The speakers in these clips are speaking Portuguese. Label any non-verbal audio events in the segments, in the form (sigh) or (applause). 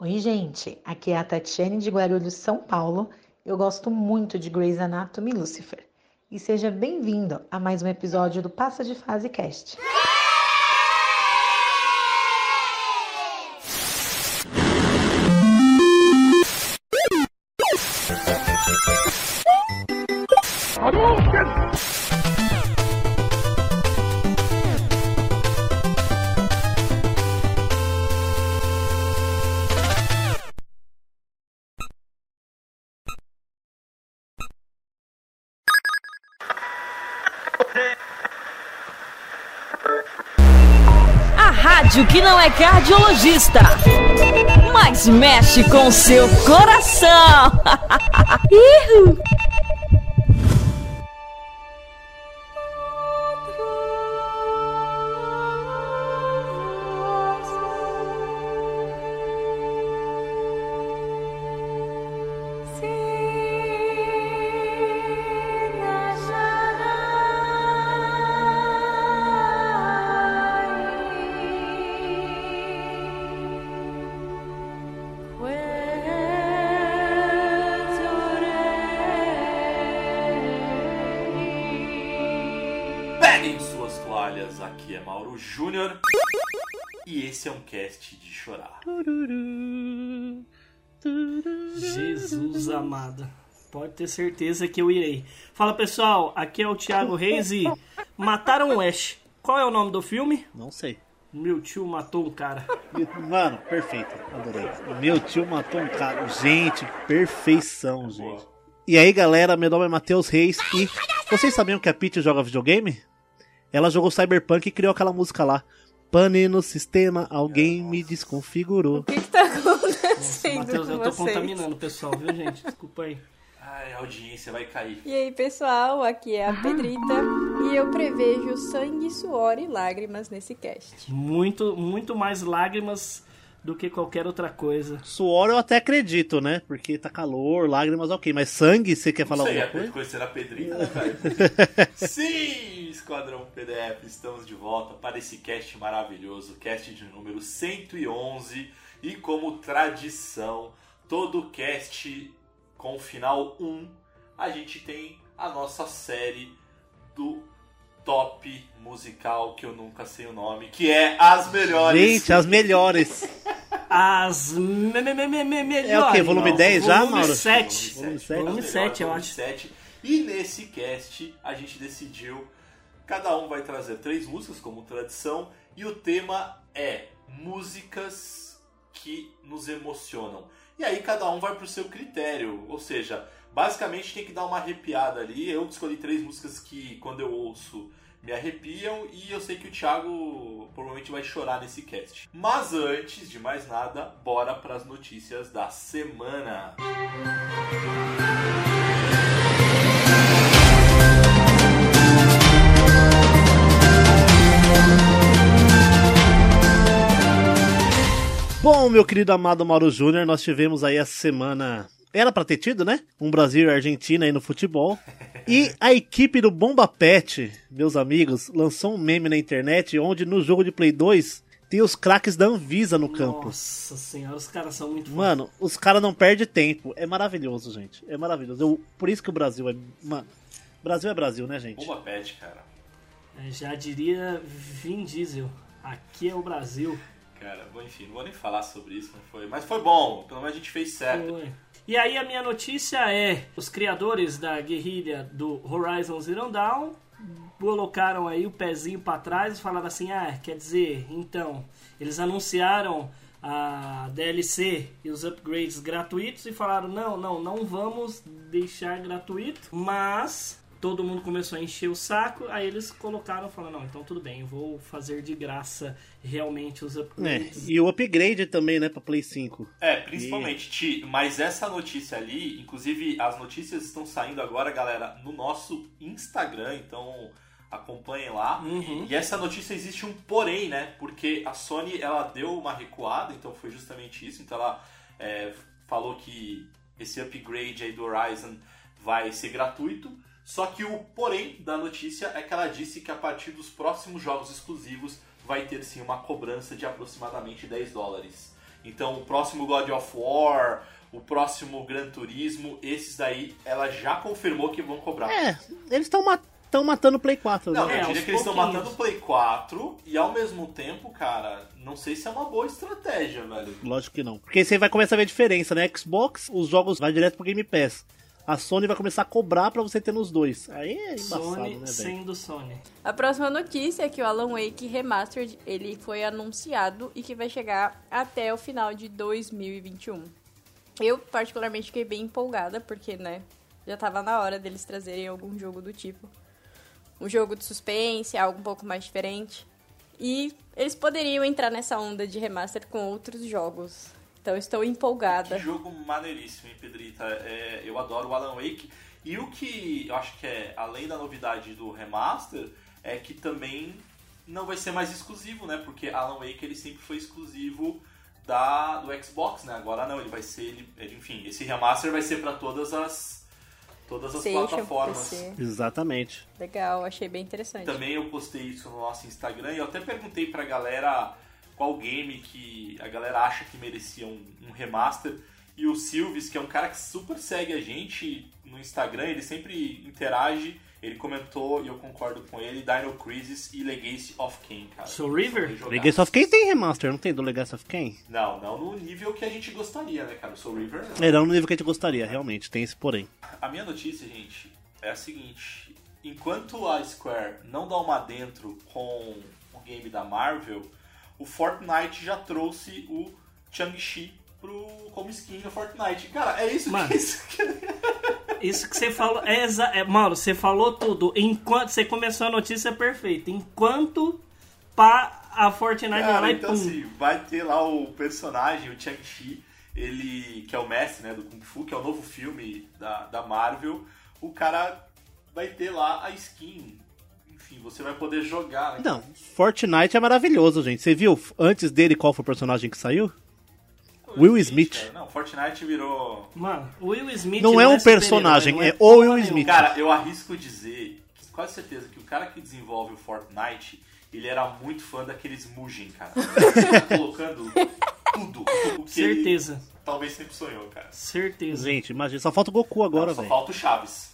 Oi, gente. Aqui é a Tatiane de Guarulhos, São Paulo. Eu gosto muito de Grey's Anatomy Lucifer. E seja bem-vindo a mais um episódio do Passa de Fase Cast. É cardiologista, mas mexe com seu coração. (laughs) Ihu. Jesus amado. Pode ter certeza que eu irei. Fala pessoal, aqui é o Thiago Reis e mataram o Ash. Qual é o nome do filme? Não sei. Meu tio matou um cara. Mano, perfeito. Adorei. Meu tio matou um cara. Gente, perfeição, gente. E aí, galera, meu nome é Matheus Reis e vocês sabiam que a Peach joga videogame? Ela jogou Cyberpunk e criou aquela música lá. Pane no sistema, alguém me desconfigurou. O que, que tá Nossa, acontecendo Matheus, com eu tô vocês? contaminando o pessoal, viu gente? Desculpa aí. Ai, a audiência vai cair. E aí, pessoal, aqui é a Pedrita e eu prevejo sangue, suor e lágrimas nesse cast. Muito, muito mais lágrimas do que qualquer outra coisa. Suor eu até acredito, né? Porque tá calor, lágrimas, ok. Mas sangue, você quer falar sei, alguma é coisa? conhecer a Pedrita, né, velho? (laughs) Sim, Esquadrão PDF, estamos de volta para esse cast maravilhoso, cast de número 111. E como tradição, todo cast com o final 1, a gente tem a nossa série do top musical, que eu nunca sei o nome, que é As Melhores. Gente, as melhores. As me me me me me melhores. É o quê? Volume Não, 10 já, volume Mauro? 7. Volume sete? Volume As 7, eu acho. 7. E nesse cast a gente decidiu, cada um vai trazer três músicas como tradição e o tema é músicas que nos emocionam. E aí cada um vai pro seu critério, ou seja, basicamente tem que dar uma arrepiada ali. Eu escolhi três músicas que quando eu ouço me arrepiam e eu sei que o Thiago provavelmente vai chorar nesse cast. Mas antes de mais nada, bora para as notícias da semana. Bom, meu querido amado Mauro Júnior, nós tivemos aí essa semana. Era pra ter tido, né? Um Brasil e Argentina aí no futebol. E a equipe do Bomba Pet, meus amigos, lançou um meme na internet onde no jogo de Play 2 tem os craques da Anvisa no campo. Nossa senhora, os caras são muito Mano, os caras não perdem tempo. É maravilhoso, gente. É maravilhoso. Eu- por isso que o Brasil é. Mano, Brasil é Brasil, né, gente? Bomba Pet, cara. É, Já diria Vin Diesel. Aqui é o Brasil. Cara, bom, enfim, não vou nem falar sobre isso, foi. Mas foi bom, pelo menos a gente fez certo. Foi. E aí a minha notícia é: os criadores da guerrilha do Horizon Zero Dawn colocaram aí o pezinho pra trás e falaram assim: "Ah, quer dizer, então, eles anunciaram a DLC e os upgrades gratuitos e falaram: "Não, não, não vamos deixar gratuito", mas todo mundo começou a encher o saco, aí eles colocaram, falaram: "Não, então tudo bem, eu vou fazer de graça realmente os É, upgrades". e o upgrade também, né, pra Play 5. É, principalmente, Ti, mas essa notícia ali, inclusive as notícias estão saindo agora, galera, no nosso Instagram, então acompanhem lá. Uhum. E essa notícia existe um porém, né? Porque a Sony ela deu uma recuada, então foi justamente isso. Então ela é, falou que esse upgrade aí do Horizon vai ser gratuito. Só que o porém da notícia é que ela disse que a partir dos próximos jogos exclusivos vai ter sim uma cobrança de aproximadamente 10 dólares. Então o próximo God of War, o próximo Gran Turismo, esses daí ela já confirmou que vão cobrar. É, eles estão estão matando o Play 4, Não, né? eu É, diria aos que eles estão matando o Play 4 e ao mesmo tempo, cara, não sei se é uma boa estratégia, velho. Lógico que não. Porque aí você vai começar a ver a diferença, né? Xbox, os jogos vai direto pro Game Pass. A Sony vai começar a cobrar pra você ter nos dois. Aí é embaçado, Sony né, velho? sendo Sony. A próxima notícia é que o Alan Wake Remastered ele foi anunciado e que vai chegar até o final de 2021. Eu particularmente fiquei bem empolgada porque, né, já tava na hora deles trazerem algum jogo do tipo. Um jogo de suspense, algo um pouco mais diferente. E eles poderiam entrar nessa onda de remaster com outros jogos. Então estou Que empolgada. jogo maneiríssimo, hein, Pedrita? É, eu adoro o Alan Wake. E o que eu acho que é, além da novidade do remaster, é que também não vai ser mais exclusivo, né? Porque Alan Wake ele sempre foi exclusivo da, do Xbox, né? Agora não, ele vai ser, ele, enfim, esse remaster vai ser para todas as todas as plataformas. Exatamente. Legal, achei bem interessante. Também eu postei isso no nosso Instagram e eu até perguntei pra galera qual game que a galera acha que merecia um, um remaster. E o Silvis, que é um cara que super segue a gente no Instagram, ele sempre interage. Ele comentou, e eu concordo com ele, Dino Crisis e Legacy of Kain, cara. Soul River? Legacy of Kain tem remaster, não tem do Legacy of Kain? Não, não no nível que a gente gostaria, né, cara? O Soul River não. É, não no nível que a gente gostaria, realmente, tem esse porém. A minha notícia, gente, é a seguinte: enquanto a Square não dá uma dentro com o game da Marvel, o Fortnite já trouxe o Chang-Chi como skin no Fortnite. Cara, é isso Mano. que isso Isso que você falou. É, exa- é, Mauro, você falou tudo. Enquanto você começou a notícia perfeita. Enquanto pá, a Fortnite vai Cara, e então pum. assim, vai ter lá o personagem, o Chang-Chi, ele que é o mestre, né, do Kung Fu, que é o novo filme da, da Marvel. O cara vai ter lá a skin. Enfim, você vai poder jogar, né? Não, Fortnite é maravilhoso, gente. Você viu antes dele qual foi o personagem que saiu? Will Smith. cara. Não, Fortnite virou Mano, o Will Smith. Não é um super-herói, personagem, não é o Will. Smith. Cara, eu arrisco dizer, quase certeza, que o cara que desenvolve o Fortnite, ele era muito fã daqueles Mugen, cara. (laughs) Ele tá colocando tudo. O que ele Certeza. talvez sempre sonhou, cara. Certeza. Gente, imagina, só falta o Goku agora, Não, só velho. falta o Chaves.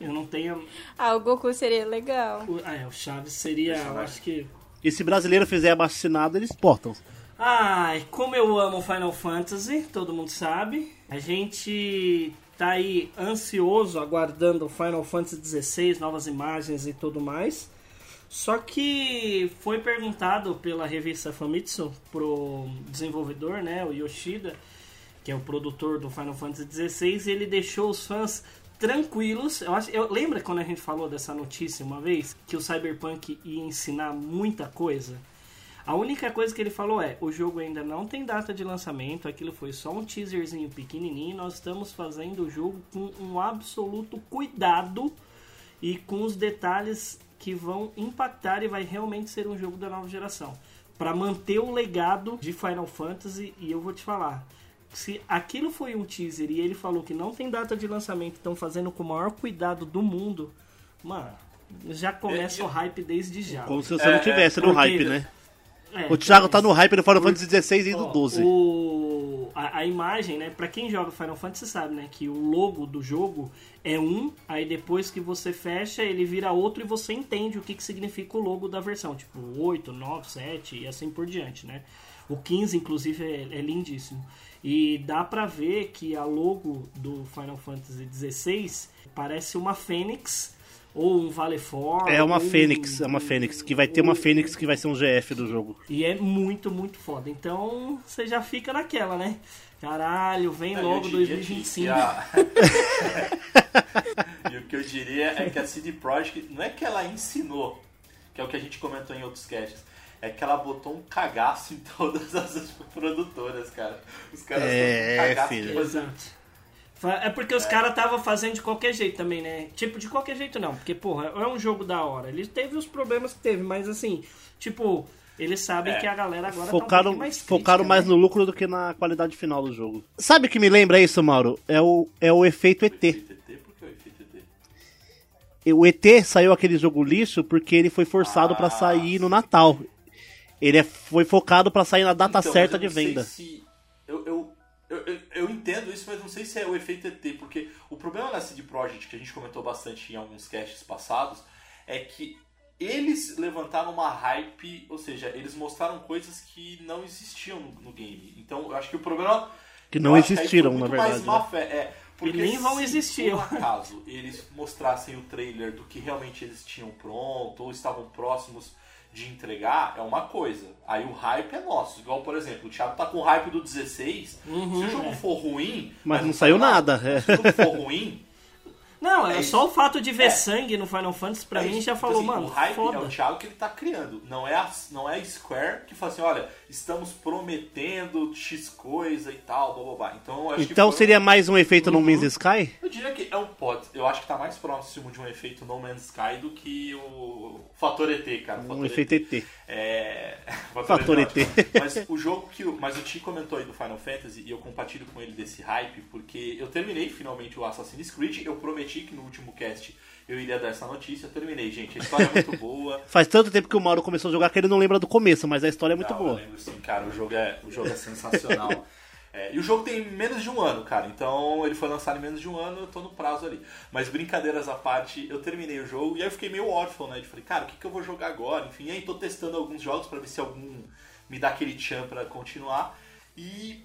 Eu não tenho. Ah, o Goku seria legal. o- Ah, é, o Chaves seria. Eu acho que. E se brasileiro fizer abaixinado, eles portam. Ai, como eu amo Final Fantasy, todo mundo sabe. A gente tá aí ansioso aguardando Final Fantasy XVI, novas imagens e tudo mais. Só que foi perguntado pela revista Famitsu pro desenvolvedor, né, o Yoshida, que é o produtor do Final Fantasy XVI, e ele deixou os fãs tranquilos. Eu acho, eu lembra quando a gente falou dessa notícia uma vez que o Cyberpunk ia ensinar muita coisa? A única coisa que ele falou é: o jogo ainda não tem data de lançamento, aquilo foi só um teaserzinho pequenininho. Nós estamos fazendo o jogo com um absoluto cuidado e com os detalhes que vão impactar e vai realmente ser um jogo da nova geração. Para manter o legado de Final Fantasy, e eu vou te falar. Se aquilo foi um teaser e ele falou que não tem data de lançamento, estão fazendo com o maior cuidado do mundo, mano, já começa É, o hype desde já. Como se você É, não tivesse no porque- hype, né? É, O Thiago tá no hype do Final Fantasy XVI e do Ó, 12. O, a, a imagem, né? Pra quem joga Final Fantasy sabe, né? Que o logo do jogo é um, aí depois que você fecha, ele vira outro e você entende o que, que significa o logo da versão. Tipo, 8, 9, 7 e assim por diante, né? O 15, inclusive, é, é lindíssimo. E dá pra ver que a logo do Final Fantasy XVI parece uma fênix ou um Valefor. É uma ou um- Fênix, é uma Fênix, que vai ter uma Fênix que vai ser um GF do jogo. e é muito, muito foda. Então você já fica naquela, né? Caralho, vem Não, logo eu diria que- 2025. que a- (laughs) e o que eu diria é que a CD Projekt não é que ela ensinou, que é o que a gente comentou em outros casts, é que ela botou um cagaço em todas as (laughs) produtoras, cara. Os caras É, estão com cagaço fazer Exato. É porque os caras estavam fazendo de qualquer jeito também, né? Tipo, de qualquer jeito não. Porque, porra, é um jogo da hora. Ele teve os problemas que teve, mas assim, tipo, eles sabem É. que a galera agora tá um Focaram, mais focaram crítica, mais né? no lucro do que na qualidade final do jogo. Sabe o que me lembra isso, Mauro? É o, é o efeito ET. efeito ET, por que o efeito ET? E O ET saiu aquele jogo lixo porque ele foi forçado pra Ah, sair no Natal. Ele é- foi focado pra sair na data Então, certa de não sei venda. se eu, eu, eu, eu, eu entendo isso, mas não sei se é o efeito ET, porque o problema da CD Projekt, que a gente comentou bastante em alguns casts passados, é que eles levantaram uma hype, ou seja, eles mostraram coisas que não existiam no, no game. Então, eu acho que o problema. Que não que existiram, foi na verdade. né? É, porque E nem vão se existir. por acaso eles mostrassem o trailer do que realmente eles tinham pronto ou estavam próximos de entregar, é uma coisa. Aí o hype é nosso. Igual, por exemplo, o Thiago tá com o hype do 16. se o jogo for ruim. Mas não saiu nada, é. Se o jogo for ruim. Não, é, É só o fato de ver É. sangue no Final Fantasy, pra é mim, já Então, falou, assim, mano, O hype foda. é o Thiago que ele tá criando. Não é, a, não é a Square que fala assim: olha, estamos prometendo X coisa e tal, blá blá blá. Então, eu acho que Então foi- seria mais um efeito no Uhum. Man's Sky? Eu diria que é um pod. Eu acho que tá mais próximo de um efeito No Man's Sky do que o Fator ET, cara. Um Fator efeito ET. É. (laughs) Fator ET. Mas o jogo que. o- Mas o Ti comentou aí do Final Fantasy e eu compartilho com ele desse hype, porque eu terminei finalmente o Assassin's Creed. Eu prometi que no último cast eu iria dar essa notícia. Eu terminei, gente. A história é muito (laughs) boa. Faz tanto tempo que o Mauro começou a jogar que ele não lembra do começo, mas a história é muito Não, boa. Eu lembro sim, cara. O jogo é, o jogo é sensacional. (laughs) É, e o jogo tem menos de um ano, cara. Então ele foi lançado em menos de um ano, eu tô no prazo ali. Mas brincadeiras à parte, eu terminei o jogo e aí eu fiquei meio órfão, né? De falei, cara, o que, que eu vou jogar agora? Enfim, e aí tô testando alguns jogos pra ver se algum me dá aquele tchan pra continuar. E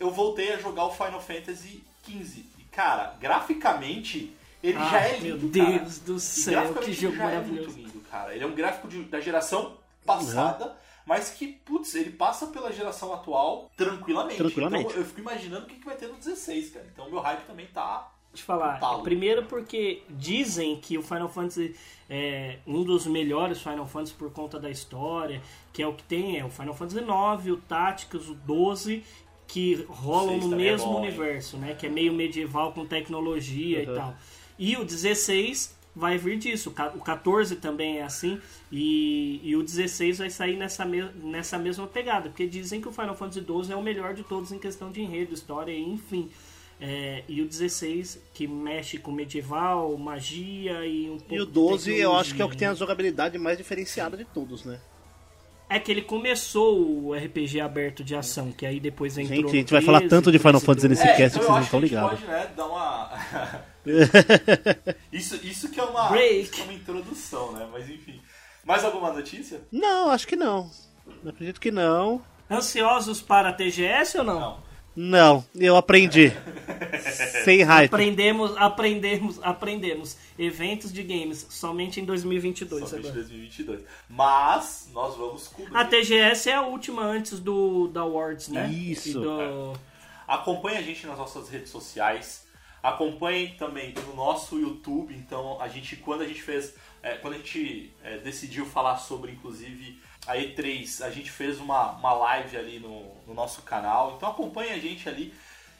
eu voltei a jogar o Final Fantasy XV. E, cara, graficamente, ele Ah, já é meu lindo, cara. Deus do E céu, que ele jogo já é maravilhoso. muito lindo, cara. Ele é um gráfico de- da geração passada, mas que, putz, ele passa pela geração atual tranquilamente. Tranquilamente. Então eu fico imaginando o que, que vai ter no 16, cara. Então meu hype também tá. te falar. Primeiro porque dizem que o Final Fantasy é um dos melhores Final Fantasy por conta da história, que é o que tem, é o Final Fantasy IX, o Tactics, o 12, que rolam no é mesmo bom, hein? universo, né? Que é meio medieval com tecnologia e Uhum. tal. E o 16 vai vir disso, o ca- o 14 também é assim, e, e o 16 vai sair nessa, me- nessa mesma pegada, porque dizem que o Final Fantasy 12 é o melhor de todos em questão de enredo, história, enfim. É, e o 16, que mexe com medieval, magia e um pouco E o de 12 eu acho que é o que tecnologia, tem a jogabilidade mais diferenciada de todos, né? É que ele começou o RPG aberto de ação, que aí depois entrou Gente, a gente vai falar 13, tanto de Final 13, Fantasy nesse É, cast então que eu vocês não estão a gente ligados. pode, né, dar uma. (laughs) (laughs) isso, isso que é uma, Break. é uma introdução, né? Mas enfim. Mais alguma notícia? Não, acho que não. Eu acredito que não. Ansiosos para a TGS ou não? Não. Não, eu aprendi. (laughs) Sem hype. Aprendemos, aprendemos, aprendemos. Eventos de games somente em 2022 Somente agora. 2022. Mas nós vamos cobrir. A TGS é a última antes do da Awards, né? Isso. Do- Acompanhe a gente nas nossas redes sociais. Acompanhe também no nosso YouTube. Então, a gente, quando a gente fez. é, quando a gente é, decidiu falar sobre, inclusive, a E3, a gente fez uma, uma live ali no, no nosso canal. Então, acompanhe a gente ali.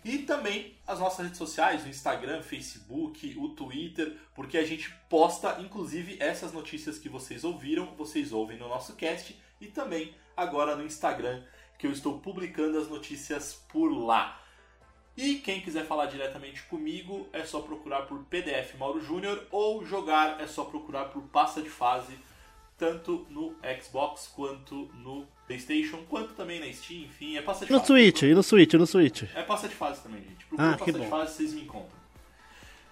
E também as nossas redes sociais, o Instagram, Facebook, o Twitter, porque a gente posta, inclusive, essas notícias que vocês ouviram, vocês ouvem no nosso cast, e também agora no Instagram, que eu estou publicando as notícias por lá. E quem quiser falar diretamente comigo é só procurar por PDF Mauro Júnior ou jogar é só procurar por Passa de Fase, tanto no Xbox quanto no PlayStation, quanto também na Steam, enfim, é Passa de No Fase. Switch, e no Switch, e no Switch. É Passa de Fase também, gente. Procura Ah, Passa que de. Fase, vocês me encontram.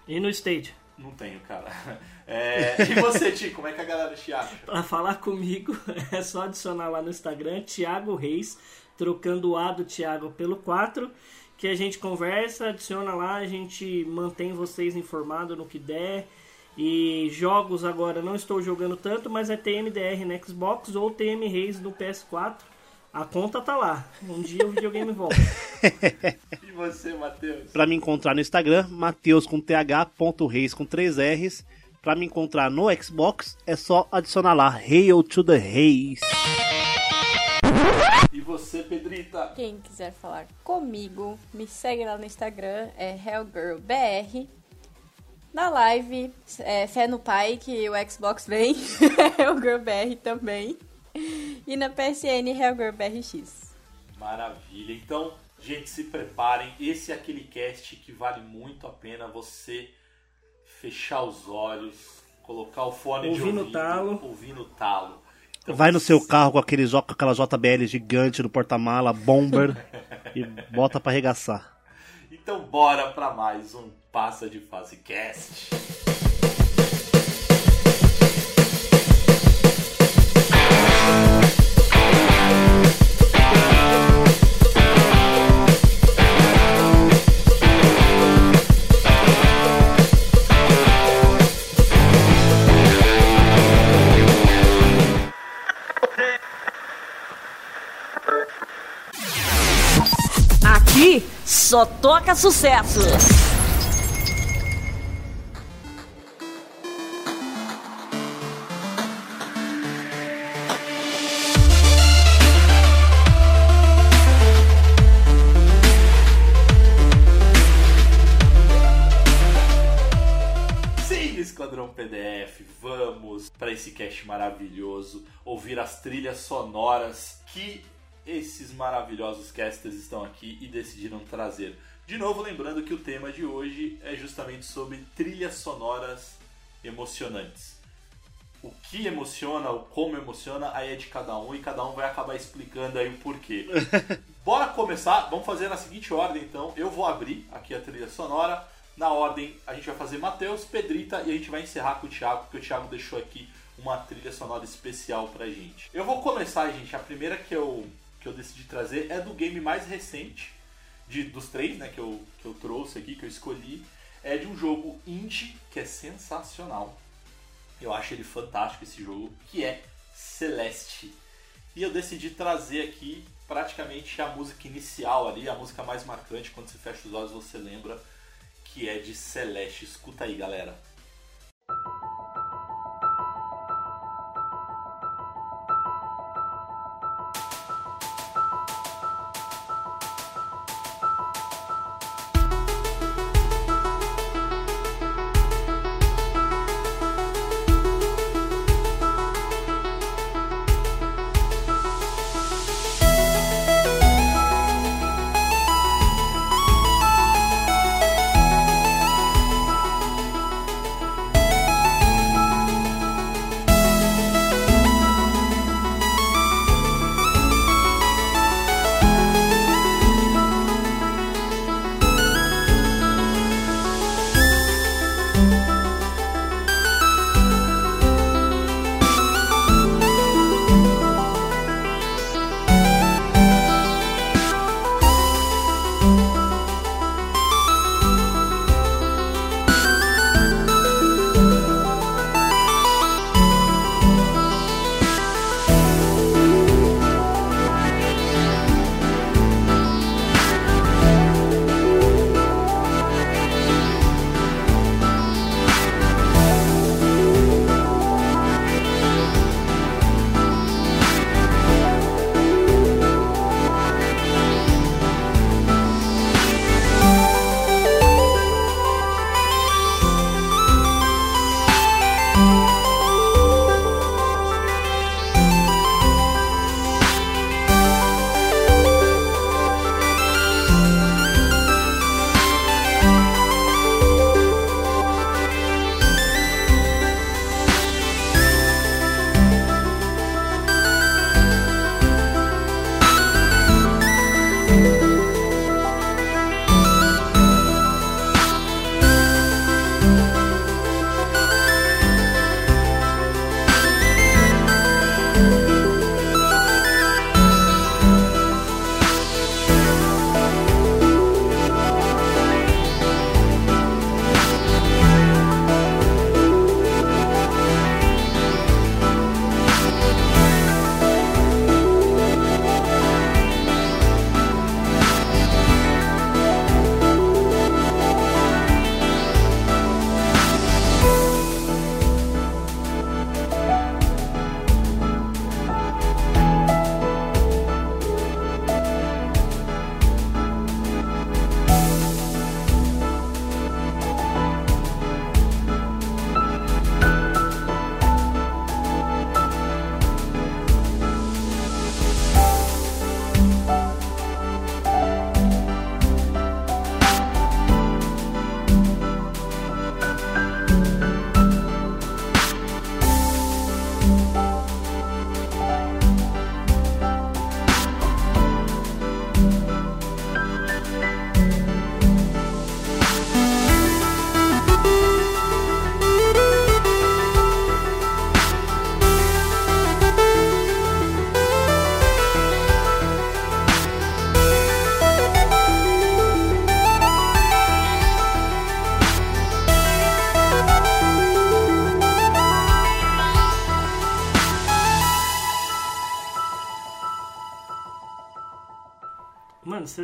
E no Stage. Não tenho, cara. (laughs) É, E você, Ti, como é que a galera te acha? Pra falar comigo, (laughs) é só adicionar lá no Instagram, Thiago Reis, trocando o A do Thiago pelo 4, que a gente conversa, adiciona lá, a gente mantém vocês informados no que der. E jogos agora não estou jogando tanto, mas é TMDR no Xbox ou TM Reis no PS4. A conta tá lá. Um dia o videogame volta. (laughs) E você, Matheus? Pra me encontrar no Instagram, Mateus com th, ponto reis com 3 R's. Pra me encontrar no Xbox, é só adicionar lá Hail to the Reis. E você? Quem quiser falar comigo, me segue lá no Instagram, é HellGirlBR. Na live, é Fé no Pai, que o Xbox vem, (laughs) HellGirlBR também. E na PSN, HellGirlBRX. Maravilha. Então, gente, se preparem. Esse é aquele cast que vale muito a pena você fechar os olhos, colocar o fone Ouvir de ouvido, talo. ouvir no talo Vai no seu carro com, aquele, aquela JBL gigante no porta-mala, bomber, e bota pra arregaçar. Então bora pra mais um Passa de Fase Cast. Só toca sucesso. Sim, Esquadrão PDF, vamos para esse cast maravilhoso, ouvir as trilhas sonoras que esses maravilhosos casters estão aqui e decidiram trazer. De novo, lembrando que o tema de hoje é justamente sobre trilhas sonoras emocionantes. O que emociona, o como emociona, aí é de cada um e cada um vai acabar explicando aí o porquê. (laughs) Bora começar, vamos fazer na seguinte ordem então. Eu vou abrir aqui a trilha sonora. Na ordem, a gente vai fazer Matheus, Pedrita e a gente vai encerrar com o Thiago, porque o Thiago deixou aqui uma trilha sonora especial pra gente. Eu vou começar, gente. A primeira que eu, que eu decidi trazer é do game mais recente, de, dos três né, que, eu, que eu trouxe aqui, que eu escolhi. É de um jogo indie que é sensacional. Eu acho ele fantástico esse jogo, que é Celeste. E eu decidi trazer aqui praticamente a música inicial ali, a música mais marcante, quando você fecha os olhos você lembra que é de Celeste. Escuta aí, galera.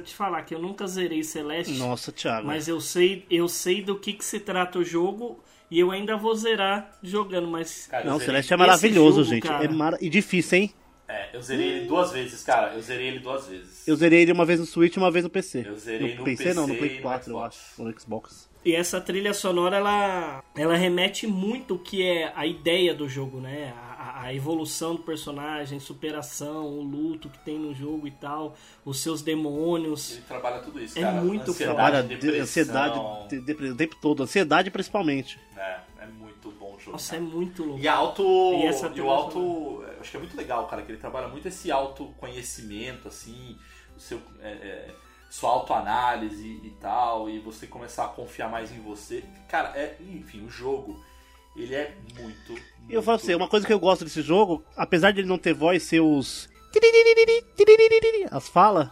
Eu te falar que eu nunca zerei Celeste, Nossa, Thiago. mas eu sei, eu sei do que, que se trata o jogo e eu ainda vou zerar jogando, mas Cara, Não, Celeste é maravilhoso, jogo, gente. cara. É mara... E difícil, hein? É, eu zerei ele duas vezes, cara. Eu zerei ele duas vezes. Eu zerei ele uma vez no Switch e uma vez no PC. Eu zerei no PC, não, no PC Play e no 4, eu Xbox. acho. Ou no Xbox. E essa trilha sonora, ela, ela remete muito o que é a ideia do jogo, né? A, a- evolução do personagem, superação, o luto que tem no jogo e tal, os seus demônios. Ele trabalha tudo isso, É cara. muito Ansiedade, Trabalha de- depressão. ansiedade de- de- o tempo todo. Ansiedade principalmente. É, é muito bom o jogo. Nossa, é cara. muito louco. E a auto. E essa E, o auto. Acho que é muito legal, cara, que ele trabalha muito esse autoconhecimento, assim, o seu, é, é, sua autoanálise e tal, e você começar a confiar mais em você. Cara, é, enfim, o jogo, ele é muito. E eu muito- falo pra você, uma coisa que eu gosto desse jogo, apesar de ele não ter voz, ser os. As falas,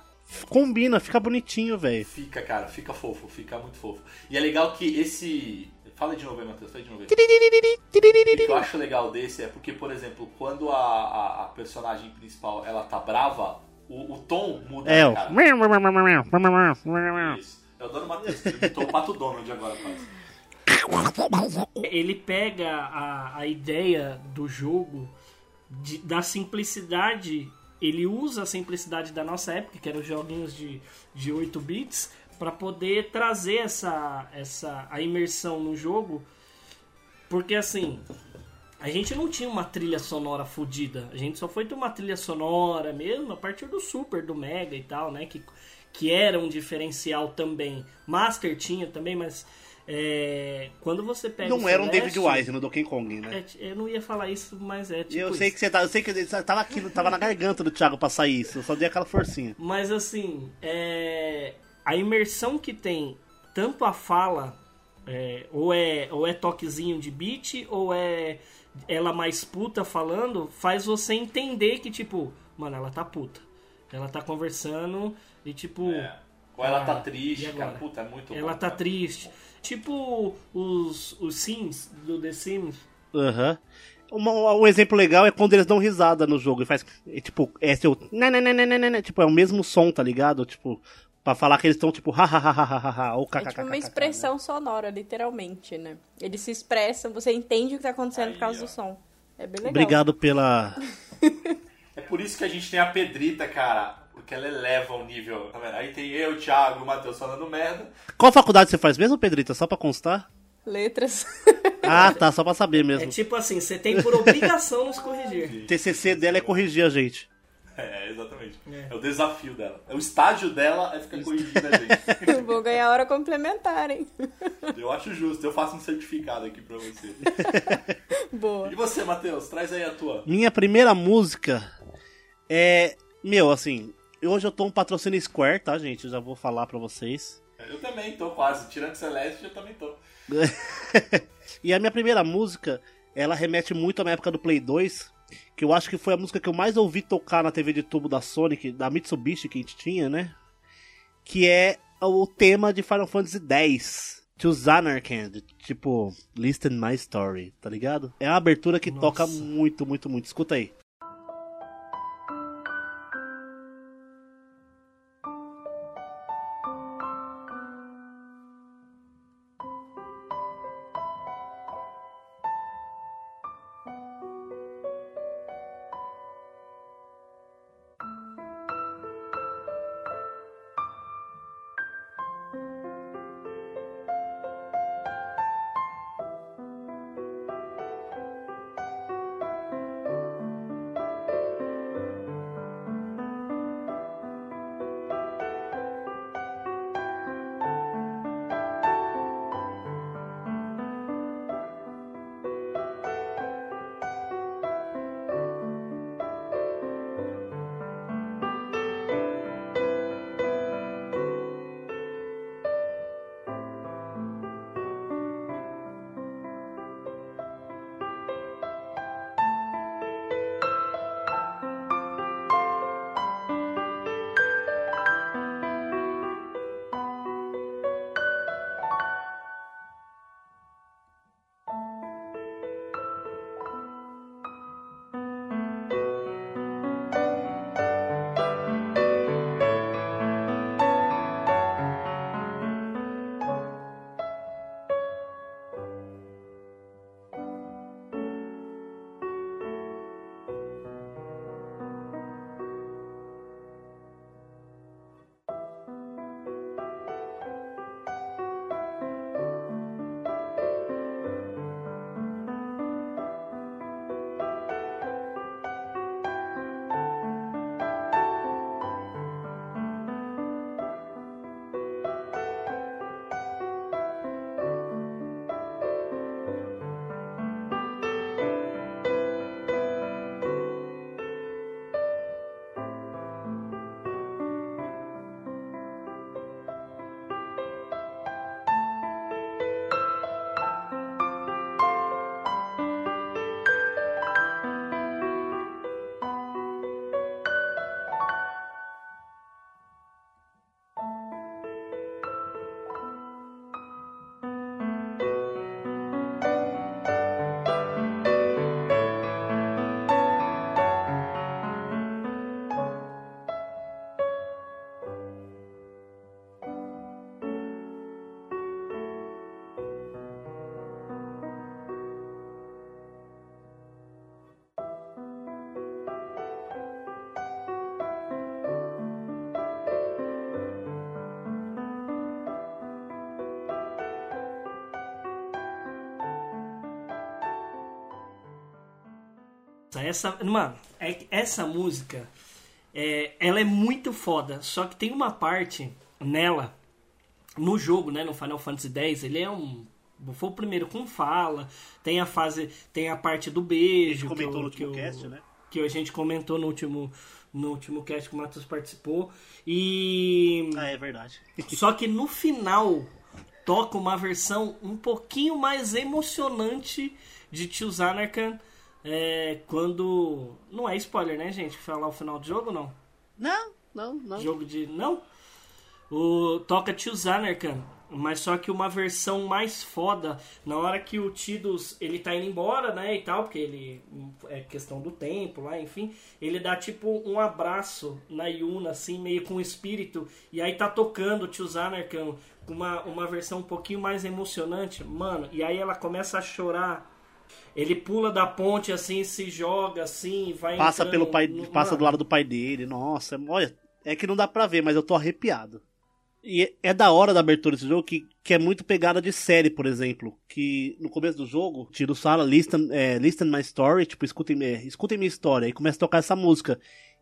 combina, fica bonitinho, velho. Fica, cara, fica fofo, fica muito fofo. E é legal que esse. Fala de novo aí, Matheus, fala de novo aí. O que eu acho legal desse é porque, por exemplo, quando a, a, a personagem principal ela tá brava, o, o tom muda, É, o. cara? Isso. Eu adoro o Matheus, ele botou o Pato Donald agora quase. Ele pega a, a ideia do jogo, de- da simplicidade, ele usa a simplicidade da nossa época, que eram os joguinhos de, de 8 bits, para poder trazer essa, essa a imersão no jogo. Porque assim, a gente não tinha uma trilha sonora fodida, a gente só foi ter uma trilha sonora mesmo a partir do Super, do Mega e tal, né? Que, que era um diferencial também. Master tinha também, mas é, quando você pega. Não o era um David Wise no Donkey Kong, né? é, eu não ia falar isso, mas é tipo. Eu sei isso. que você tá, eu sei que ele tava aqui, tava na garganta do Thiago pra sair isso. Eu só dei aquela forcinha. Mas assim, é, a imersão que tem tanto a fala, é, ou, é, ou é toquezinho de beat, ou é ela mais puta falando, faz você entender que, tipo, mano, ela tá puta. Ela tá conversando e, tipo, É. Ou ela tá Ah, triste, agora? cara. Puta, é muito ela bom, tá cara. triste. Tipo os, os Sims do The Sims. Aham. Uma- Um exemplo legal é quando eles dão risada no jogo e faz. é, tipo, é seu. nananana, Tipo, é o mesmo som, tá ligado? Tipo, pra falar que eles estão tipo. hahaha ou É kkk. tipo uma expressão sonora, literalmente, né? Eles se expressam, você entende o que tá acontecendo Aí, por causa ó. do som. É bem legal. Obrigado pela. (laughs) É por isso que a gente tem a Pedrita, cara. Porque ela eleva o nível. Tá vendo? Aí tem eu, o Thiago, o Matheus falando merda. Qual faculdade você faz mesmo, Pedrita? Só pra constar? Letras. (laughs) Ah, tá, só pra saber É mesmo. tipo assim, você tem por obrigação nos corrigir. (laughs) O TCC dela é corrigir a gente. É, exatamente. É. É. o desafio dela. É o estágio dela é ficar corrigindo a gente. (laughs) Vou ganhar hora complementar, hein? Eu acho justo. Eu faço um certificado aqui pra você. Boa. E você, Matheus? Traz aí a tua. Minha primeira música é. Meu, assim. Hoje eu tô um patrocínio Square, tá, gente? Eu já vou falar pra vocês. Eu também tô quase. Tirando Celeste, eu também tô. (laughs) E a minha primeira música, ela remete muito à minha época do Play 2, que eu acho que foi a música que eu mais ouvi tocar na TV de tubo da Sonic, da Mitsubishi que a gente tinha, né? Que é o tema de Final Fantasy X. To Zanarkand, tipo, Listen My Story, tá ligado? É uma abertura que Nossa. toca muito, muito, muito. Escuta aí. Essa, mano, é, essa música, é, ela é muito foda. Só que tem uma parte nela, no jogo, né, no Final Fantasy X, ele é um foi o primeiro com fala, tem a fase, tem a parte do beijo. A gente comentou que, no último que cast, o, né? Que a gente comentou no último, no último cast que o Matheus participou. E. Ah, é verdade. (laughs) Só que no final toca uma versão um pouquinho mais emocionante de Tio Zanarkand. É, quando. Não é spoiler, né, gente? Falar o final do jogo não? Não, não, não. Jogo de. Não? O toca Tio Zanarkand, mas só que uma versão mais foda, na hora que o Tidus ele tá indo embora, né, e tal, porque ele é questão do tempo lá, enfim, ele dá tipo um abraço na Yuna assim, meio com espírito, e aí tá tocando o Tio Zanarkand com uma uma versão um pouquinho mais emocionante, mano, e aí ela começa a chorar. Ele pula da ponte assim, se joga assim, vai Passa entrando pelo pai, no- passa do lado do pai dele. Nossa, olha, é que não dá pra ver, mas eu tô arrepiado. E é da hora da abertura desse jogo que, que é muito pegada de série, por exemplo. Que no começo do jogo, o Tiro fala, listen, é, listen my story, tipo, escutem, é, escutem minha história. E começa a tocar essa música.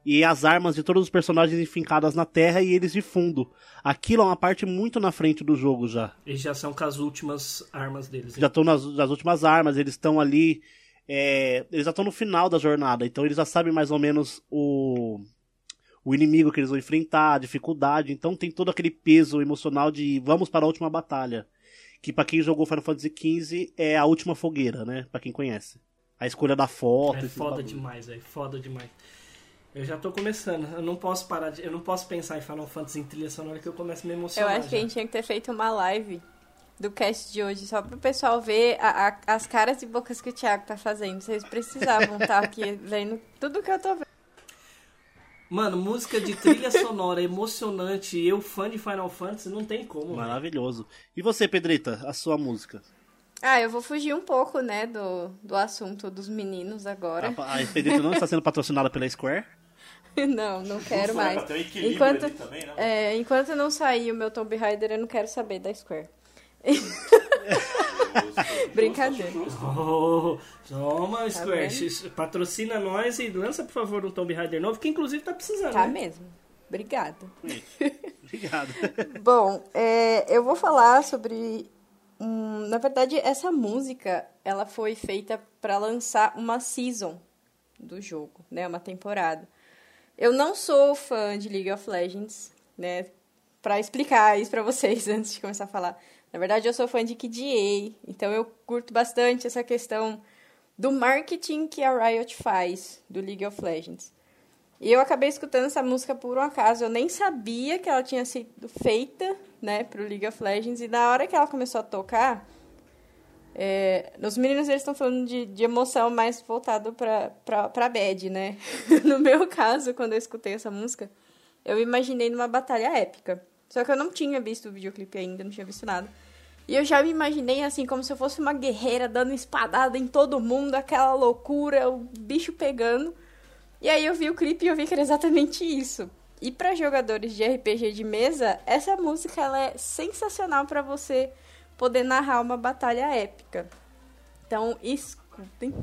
E as armas de todos os personagens enfincadas na terra e eles de fundo. Aquilo é uma parte muito na frente do jogo já. Eles já são com as últimas armas deles. Já estão nas, nas últimas armas, eles estão ali. é, eles já estão no final da jornada, então eles já sabem mais ou menos o, o inimigo que eles vão enfrentar, a dificuldade. Então tem todo aquele peso emocional de vamos para a última batalha. Que pra quem jogou Final Fantasy XV é a última fogueira, né? Pra quem conhece. A escolha da foto. É foda bagulho. demais, velho. Foda demais. Eu já tô começando. Eu não posso parar de. Eu não posso pensar em Final Fantasy em trilha sonora que eu começo a me Eu emocionar. acho que a já. gente tinha que ter feito uma live do cast de hoje, só pro pessoal ver a- a- as caras e bocas que o Thiago tá fazendo. Vocês precisavam estar aqui (laughs) vendo tudo que eu tô vendo. Mano, música de trilha sonora emocionante. Eu, fã de Final Fantasy, não tem como. Maravilhoso. E você, Pedrita, a sua música? Ah, eu vou fugir um pouco, né, do, do assunto dos meninos agora. A, a Pedrita não está sendo patrocinada pela Square? (laughs) (laughs) não, não quero Ufa, mais. um equilíbrio Enquanto, também, né? é, enquanto não sair o meu Tomb Raider, eu não quero saber da Square. Brincadeira. Oh, toma, Square. vendo? X- patrocina nós e lança, por favor, um Tomb Raider novo, que inclusive tá precisando. Tá né? mesmo. Obrigada. Obrigado. (laughs) Bom, é, eu vou falar sobre. hum, na verdade, essa música ela foi feita para lançar uma season do jogo, né? Uma temporada. Eu não sou fã de League of Legends, né? Pra explicar isso pra vocês (laughs) antes de começar a falar. Na verdade, eu sou fã de KDA, então eu curto bastante essa questão do marketing que a Riot faz do League of Legends. E eu acabei escutando essa música por um acaso. Eu nem sabia que ela tinha sido feita, né, pro League of Legends. E na hora que ela começou a tocar, é, os meninos eles estão falando de, de emoção mais voltado pra, pra bad, né? (laughs) no meu caso, quando eu escutei essa música, eu imaginei numa batalha épica. Só que eu não tinha visto o videoclipe ainda, não tinha visto nada. E eu já me imaginei assim, como se eu fosse uma guerreira dando espadada em todo mundo, aquela loucura, o bicho pegando. E aí eu vi o clipe e eu vi que era exatamente isso. E para jogadores de RPG de mesa, essa música ela é sensacional para você poder narrar uma batalha épica. Então, escutem.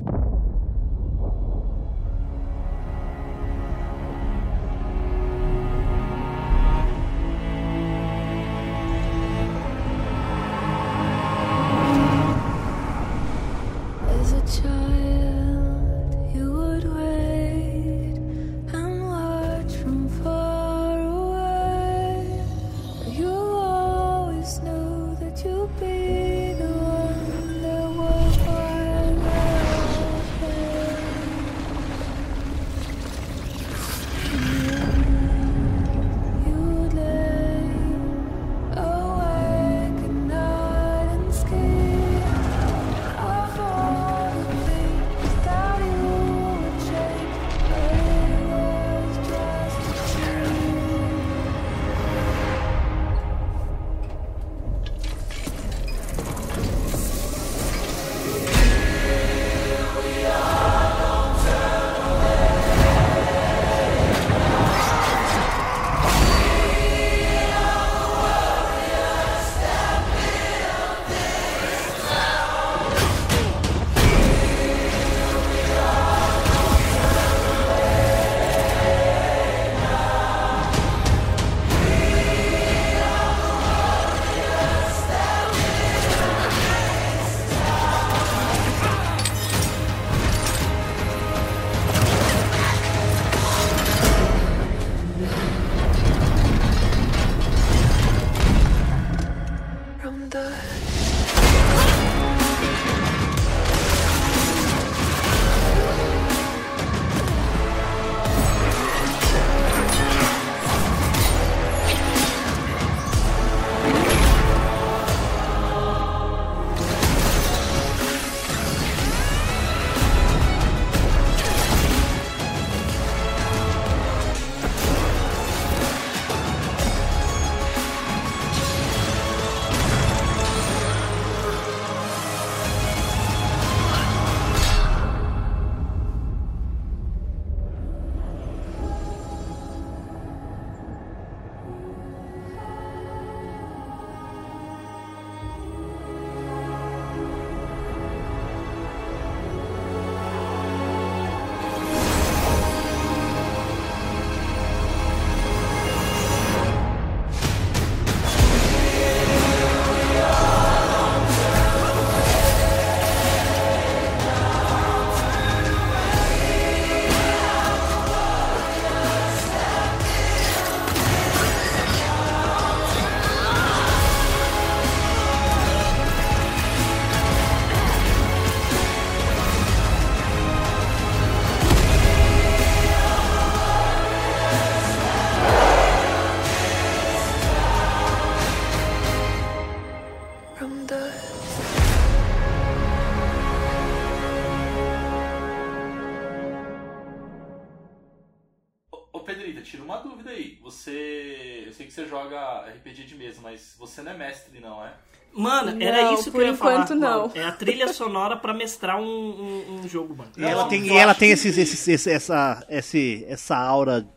Você não é mestre, não é? Mano, era Não, isso que eu ia falar. enquanto, não. É a trilha sonora pra mestrar um, um, um jogo, mano. E ela Não, tem, eu e ela tem que- esses, esses, esse- essa, esse, essa aura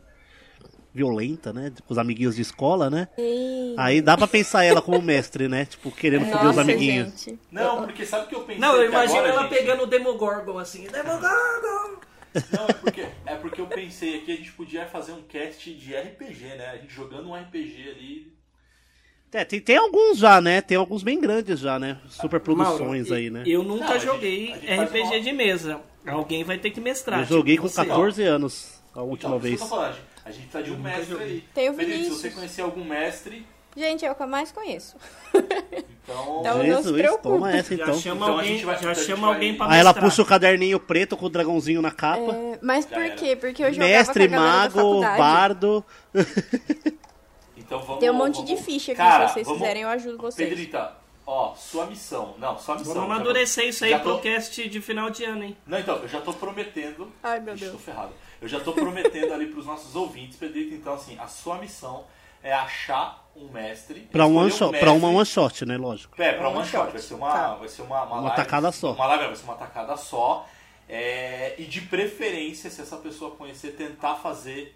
violenta, né? Com os amiguinhos de escola, né? Aí dá pra pensar ela como mestre, né? Tipo, querendo foder os Nossa, amiguinhos. gente. Não, porque sabe o que eu pensei? Não, eu imagino agora, ela gente? pegando o Demogorgon assim. Demogorgon! Não, é porque, é porque eu pensei aqui, a gente podia fazer um cast de RPG, né? A gente jogando um RPG ali. É, tem, tem alguns já, né? Tem alguns bem grandes já, né? Super produções aí, né? Eu nunca Não, a gente- joguei a gente RPG uma- de mesa. Alguém vai ter que mestrar. Eu joguei tipo com você. 14 anos a última Então, vez. a gente precisa de um mestre aí. Tem o Pedrito, se você conhecer algum mestre, Gente, é o que eu mais conheço. então. (laughs) Então, não se Jesus, preocupe. toma essa Já então. chama Então a alguém, gente vai- já chama vai- alguém pra Aí ela puxa o caderninho preto com o dragãozinho na capa. É, mas Já por era. quê? Porque eu jogava Mestre, com a mago, bardo. (laughs) Então vamos. Tem um monte vamos- de ficha aqui, Cara, se vocês vamos- quiserem eu ajudo vocês. Pedrita, ó, sua missão. Não, sua missão. Vamos amadurecer isso aí já pro tô- cast de final de ano, hein? Não, então, eu já tô prometendo. Ai, meu Ixi, Deus. tô ferrado. Eu já tô prometendo ali pros nossos ouvintes, Pedrito. Então, assim, a sua missão é achar um mestre. Pra, um one shot, mestre- pra uma one shot, né? Lógico. É, pra One uma shot. shot. Vai ser uma, Tá. vai ser uma, uma, Uma live, tacada só. Uma live, vai ser uma tacada só. É, e de preferência, se essa pessoa conhecer, tentar fazer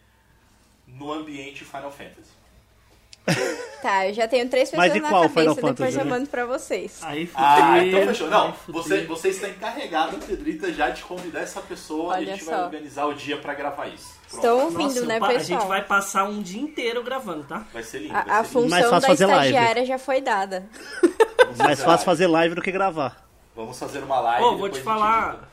no ambiente Final Fantasy. Tá, eu já tenho três Mas pessoas na qual cabeça, Final depois Fantasy, eu né? mando pra vocês. Aí fudeu. Ah, então fechou. Não, você, você está encarregado, Pedrita, já de convidar essa pessoa e a Olha gente vai só. organizar o dia pra gravar isso. Pronto. Estão ouvindo, Nossa, né, pa- a pessoal? gente vai passar um dia inteiro gravando, tá? Vai ser lindo. A, a vai ser lindo. função Mais fácil da fazer live. estagiária já foi dada. Mais fácil fazer live do que gravar. Vamos fazer uma live. Ô, vou te falar,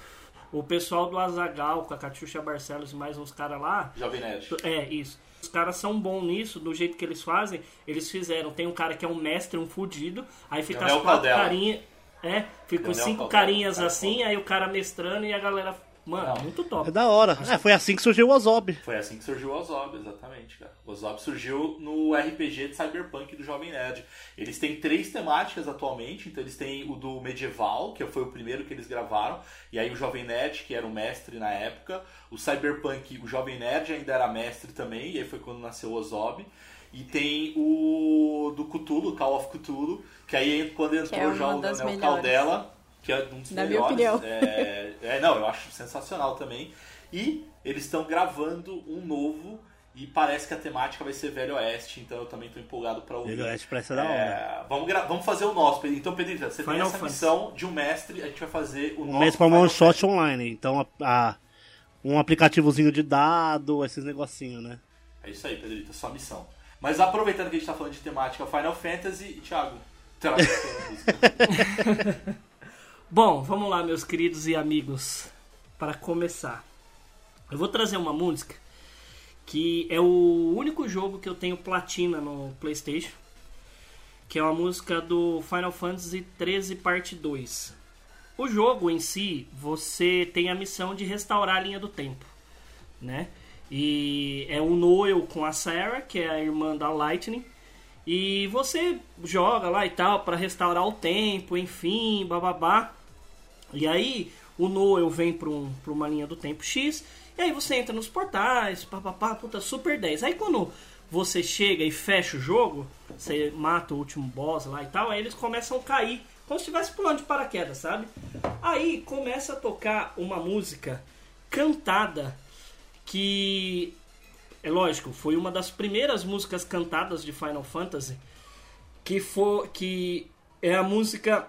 o pessoal do Azagal, com a Catiuxa Barcelos e mais uns caras lá, Jovem Nerd. É, isso. Os caras são bons nisso, do jeito que eles fazem. Eles fizeram. Tem um cara que é um mestre, um fudido. Aí fica Leonel as quatro carinhas. É, fica os Leonel cinco Caldela, carinhas cara, assim, aí o cara mestrando e a galera. Mano, Não. muito É top. da hora. É, foi assim que surgiu o Ozob. Foi assim que surgiu o Ozob, exatamente, cara. O Ozob surgiu no RPG de Cyberpunk do Jovem Nerd. Eles têm três temáticas atualmente, então eles têm o do medieval, que foi o primeiro que eles gravaram, e aí o Jovem Nerd, que era o mestre na época, o Cyberpunk, o Jovem Nerd ainda era mestre também, e aí foi quando nasceu o Ozob. E tem o do Cthulhu, Call of Cthulhu, que aí quando entrou é já o melhores. Caldela, que é um dos Na minha melhores. opinião. (laughs) É, é, não, eu acho sensacional também. E eles estão gravando um novo e parece que a temática vai ser Velho Oeste, então eu também estou empolgado para ouvir. Velho Oeste parece ser da hora. É, vamos, vamos fazer o nosso. Pedro. Então, Pedrita, você tem Final essa Fantasy. missão de um mestre, a gente vai fazer o Um nosso. pra one Final shot online. Então, a, a- um aplicativozinho de dado, esses negocinhos, né? É isso aí, Pedrita, sua missão. Mas aproveitando que a gente tá falando de temática Final Fantasy, Thiago, (laughs) traz a sua música. (laughs) Bom, vamos lá, meus queridos e amigos. Para começar, eu vou trazer uma música que é o único jogo que eu tenho platina no PlayStation. que é uma música do Final Fantasy 13 parte 2. O jogo em si, você tem a missão de restaurar a linha do tempo, né? E é o Noel com a Sarah, que é a irmã da Lightning, e você joga lá e tal para restaurar o tempo, enfim, bababá. E aí o Noel vem para um, uma linha do tempo X, e aí você entra nos portais, papapá, puta, super 10. Aí quando você chega e fecha o jogo, você mata o último boss lá e tal, aí eles começam a cair, como se estivesse pulando de paraquedas, sabe? Aí começa a tocar uma música cantada que é lógico, foi uma das primeiras músicas cantadas de Final Fantasy, que for que é a música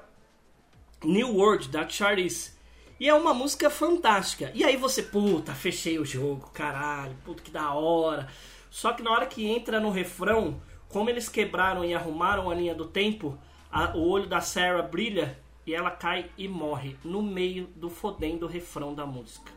New World da Charlize. E é uma música fantástica. E aí você, puta, fechei o jogo, caralho, puta que da hora. Só que na hora que entra no refrão, como eles quebraram e arrumaram a linha do tempo, a- o olho da Sarah brilha e ela cai e morre no meio do fodendo refrão da música.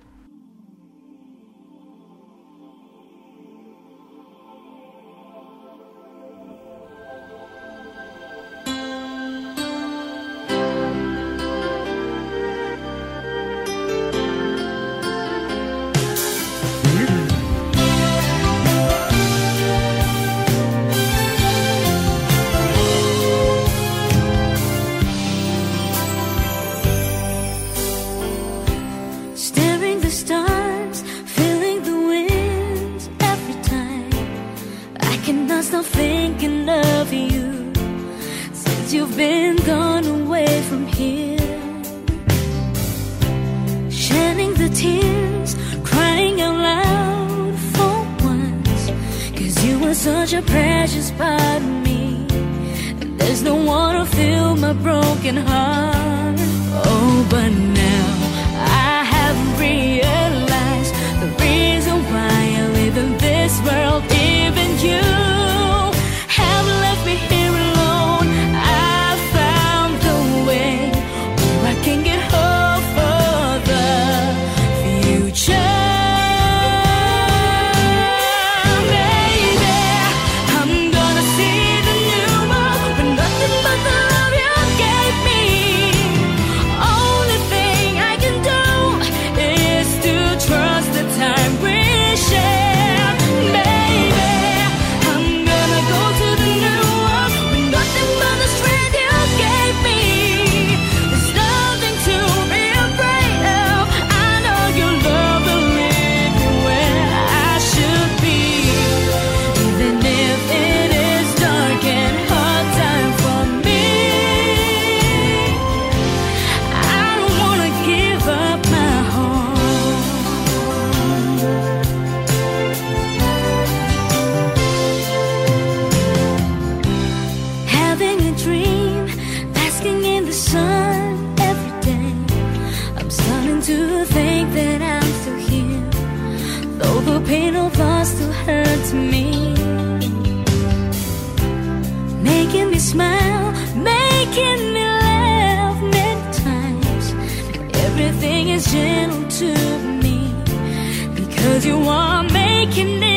you are making it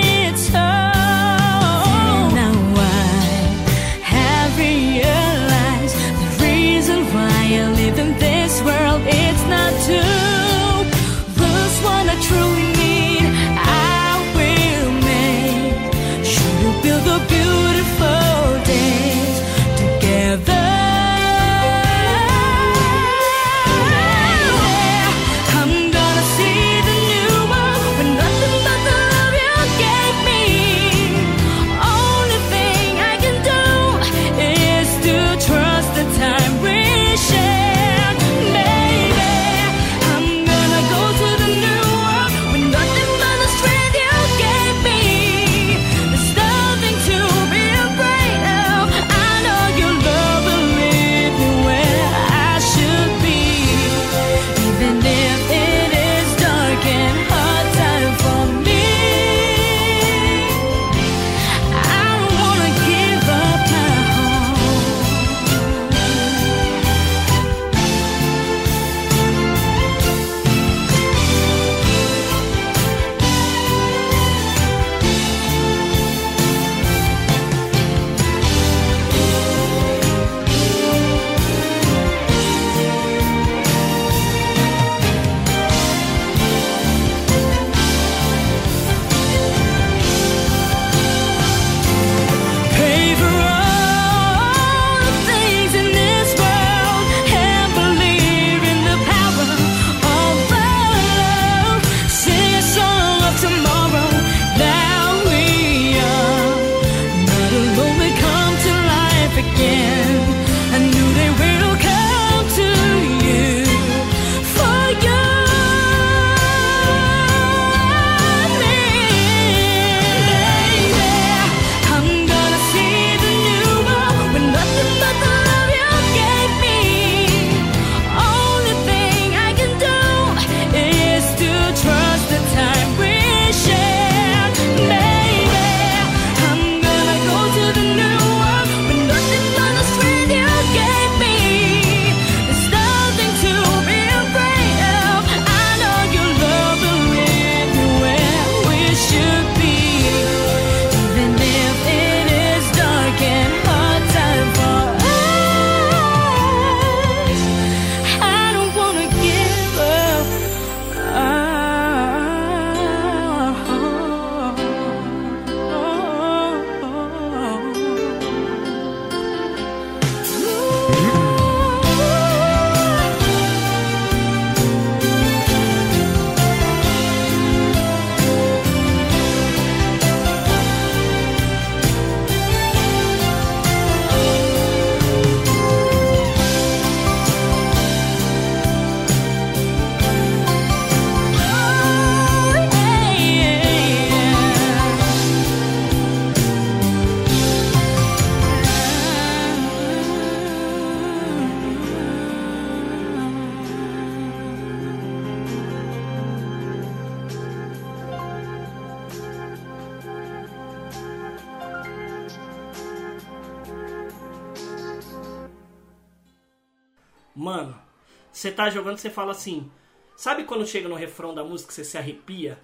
tá jogando, você fala assim. Sabe quando chega no refrão da música você se arrepia?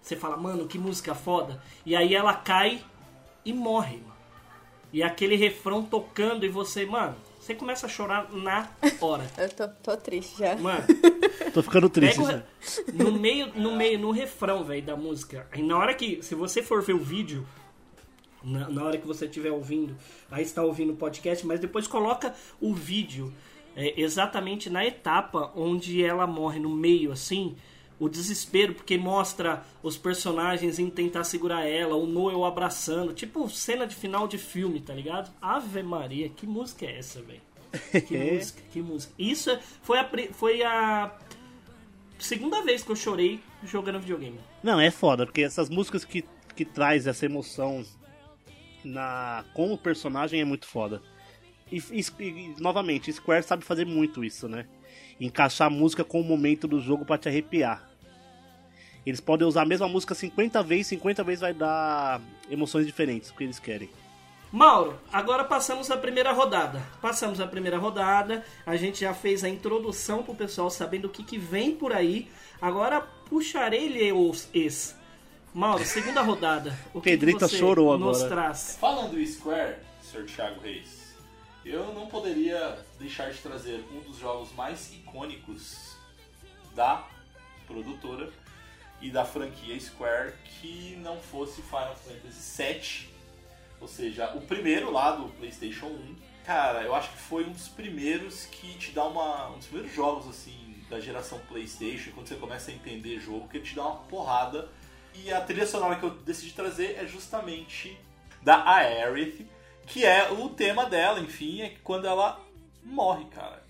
Você fala, mano, que música foda. E aí ela cai e morre, mano. E aquele refrão tocando e você, mano, você começa a chorar na hora. (laughs) Eu tô, tô triste já. Mano, (laughs) Tô ficando triste. pega o já. re- no meio, no meio, no refrão, velho, da música. Aí na hora que, se você for ver o vídeo, na, na hora que você estiver ouvindo, aí está ouvindo o podcast, mas depois coloca o vídeo é, exatamente na etapa onde ela morre no meio, assim, o desespero, porque mostra os personagens em tentar segurar ela, o Noel abraçando, tipo cena de final de filme, tá ligado? Ave Maria, que música é essa, velho? (laughs) Que música, que música. Isso foi a, foi a segunda vez que eu chorei jogando videogame. Não, é foda, porque essas músicas que, que traz essa emoção na com o personagem é muito foda. E, e- e, novamente, Square sabe fazer muito isso, né? Encaixar a música com o momento do jogo pra te arrepiar. Eles podem usar a mesma música 50 vezes, 50 vezes vai dar emoções diferentes, o que eles querem. Mauro, agora passamos a primeira rodada. Passamos a primeira rodada, a gente já fez a introdução pro pessoal sabendo o que, que vem por aí. Agora puxarei-lhe os ex. Mauro, segunda rodada. O que, que Pedrita você chorou nos agora. traz? Falando Square, Sr. Thiago Reis, eu não poderia deixar de trazer um dos jogos mais icônicos da produtora e da franquia Square que não fosse Final Fantasy VII, ou seja, o primeiro lá do PlayStation 1. Cara, eu acho que foi um dos primeiros que te dá uma. um dos primeiros jogos assim da geração PlayStation, quando você começa a entender jogo, que ele te dá uma porrada. E a trilha sonora que eu decidi trazer é justamente da Aerith, que é o tema dela, enfim, é quando ela morre, cara.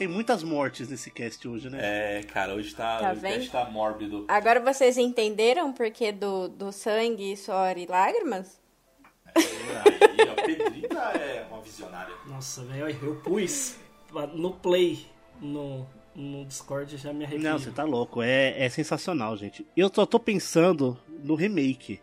Tem muitas mortes nesse cast hoje, né? É, cara, hoje tá, Tá hoje o cast tá mórbido. Agora vocês entenderam por que do, do sangue, suor e lágrimas? Aí, a Pedrita é uma visionária. Nossa, velho, eu pus no play no, no Discord já me arrepio. Não, você tá louco. É, é sensacional, gente. Eu só tô pensando no remake.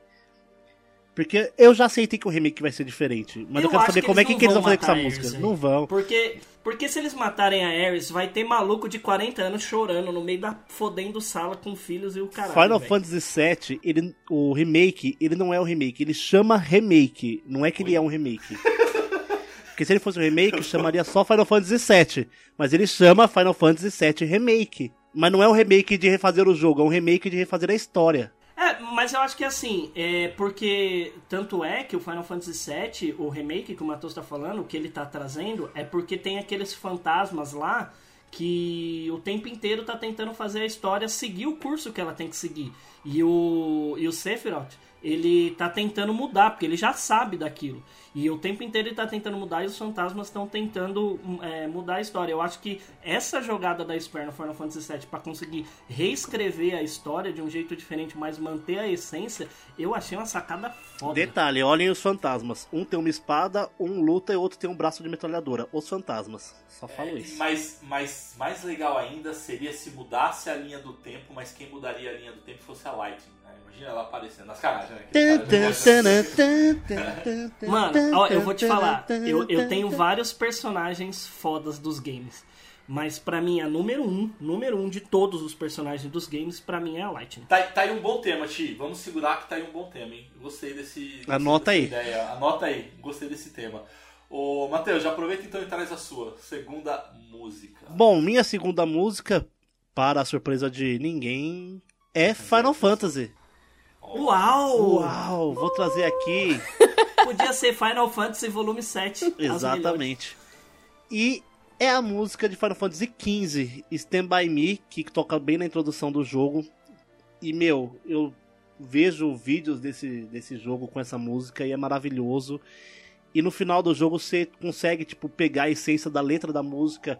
Porque eu já aceitei que o remake vai ser diferente. Mas eu, Eu quero saber que como é que, que eles vão fazer com essa música. eles, Não vão. Porque, porque se eles matarem a Ares, vai ter maluco de 40 anos chorando no meio da fodendo sala com filhos e o caralho. Final velho. Fantasy VII, ele, o remake, ele não é um remake, ele chama remake. Não é que ele é um remake. (laughs) Porque se ele fosse um remake, chamaria só Final Fantasy VII. Mas ele chama Final Fantasy VII Remake. Mas não é um remake de refazer o jogo, é um remake de refazer a história. Mas eu acho que assim, é porque tanto é que o Final Fantasy VII, o remake que o Matheus tá falando, que ele tá trazendo, é porque tem aqueles fantasmas lá que o tempo inteiro tá tentando fazer a história seguir o curso que ela tem que seguir. E o, e o Sephiroth, ele tá tentando mudar, porque ele já sabe daquilo. E o tempo inteiro ele tá tentando mudar e os fantasmas estão tentando é, mudar a história. Eu acho que essa jogada da Square no Final Fantasy VII para conseguir reescrever a história de um jeito diferente, mas manter a essência, eu achei uma sacada foda. Detalhe, olhem os fantasmas. Um tem uma espada, um luta e outro tem um braço de metralhadora. Os fantasmas. Só falo isso. Mas, mas mais legal ainda seria se mudasse a linha do tempo, mas quem mudaria a linha do tempo fosse a Lightning. Imagina ela aparecendo nas caras, né? Mano, ó, eu vou te falar, eu, eu tenho vários personagens fodas dos games. Mas pra mim, a número um, número um de todos os personagens dos games, pra mim é a Lightning. Tá, tá aí um bom tema, Ti. Vamos segurar que tá aí um bom tema, hein? Gostei desse. gostei Anota dessa aí. Ideia. Anota aí. Gostei desse tema. Ô, Matheus, já aproveita então e traz a sua segunda música. Bom, minha segunda música, para a surpresa de ninguém, é Final Fantasy. Uau! Uau, vou trazer aqui. (laughs) Podia ser Final Fantasy Volume 7. as melhores. Exatamente. E é a música de Final Fantasy XV, Stand By Me, que toca bem na introdução do jogo. E, meu, eu vejo vídeos desse, desse jogo com essa música e é maravilhoso. E no final do jogo você consegue, tipo, pegar a essência da letra da música.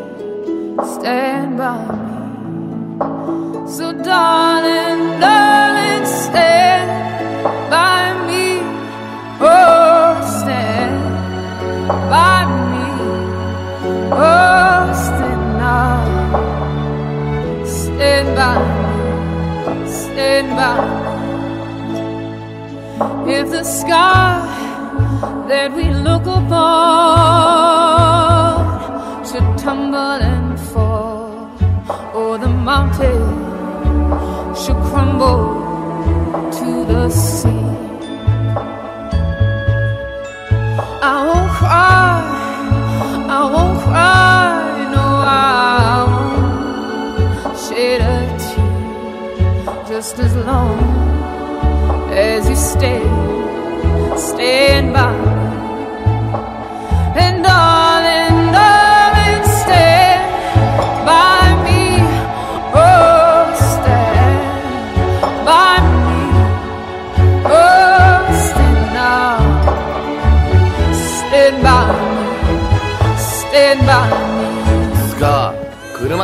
stand by me. So, darling, darling, stand by me. Oh, stand by me. Oh, stand now. Stand by me. Stand by me. If the sky that we look upon should tumble mountain should crumble to the sea. I won't cry, I won't cry, no, I won't shed a tear just as long as you stay stand by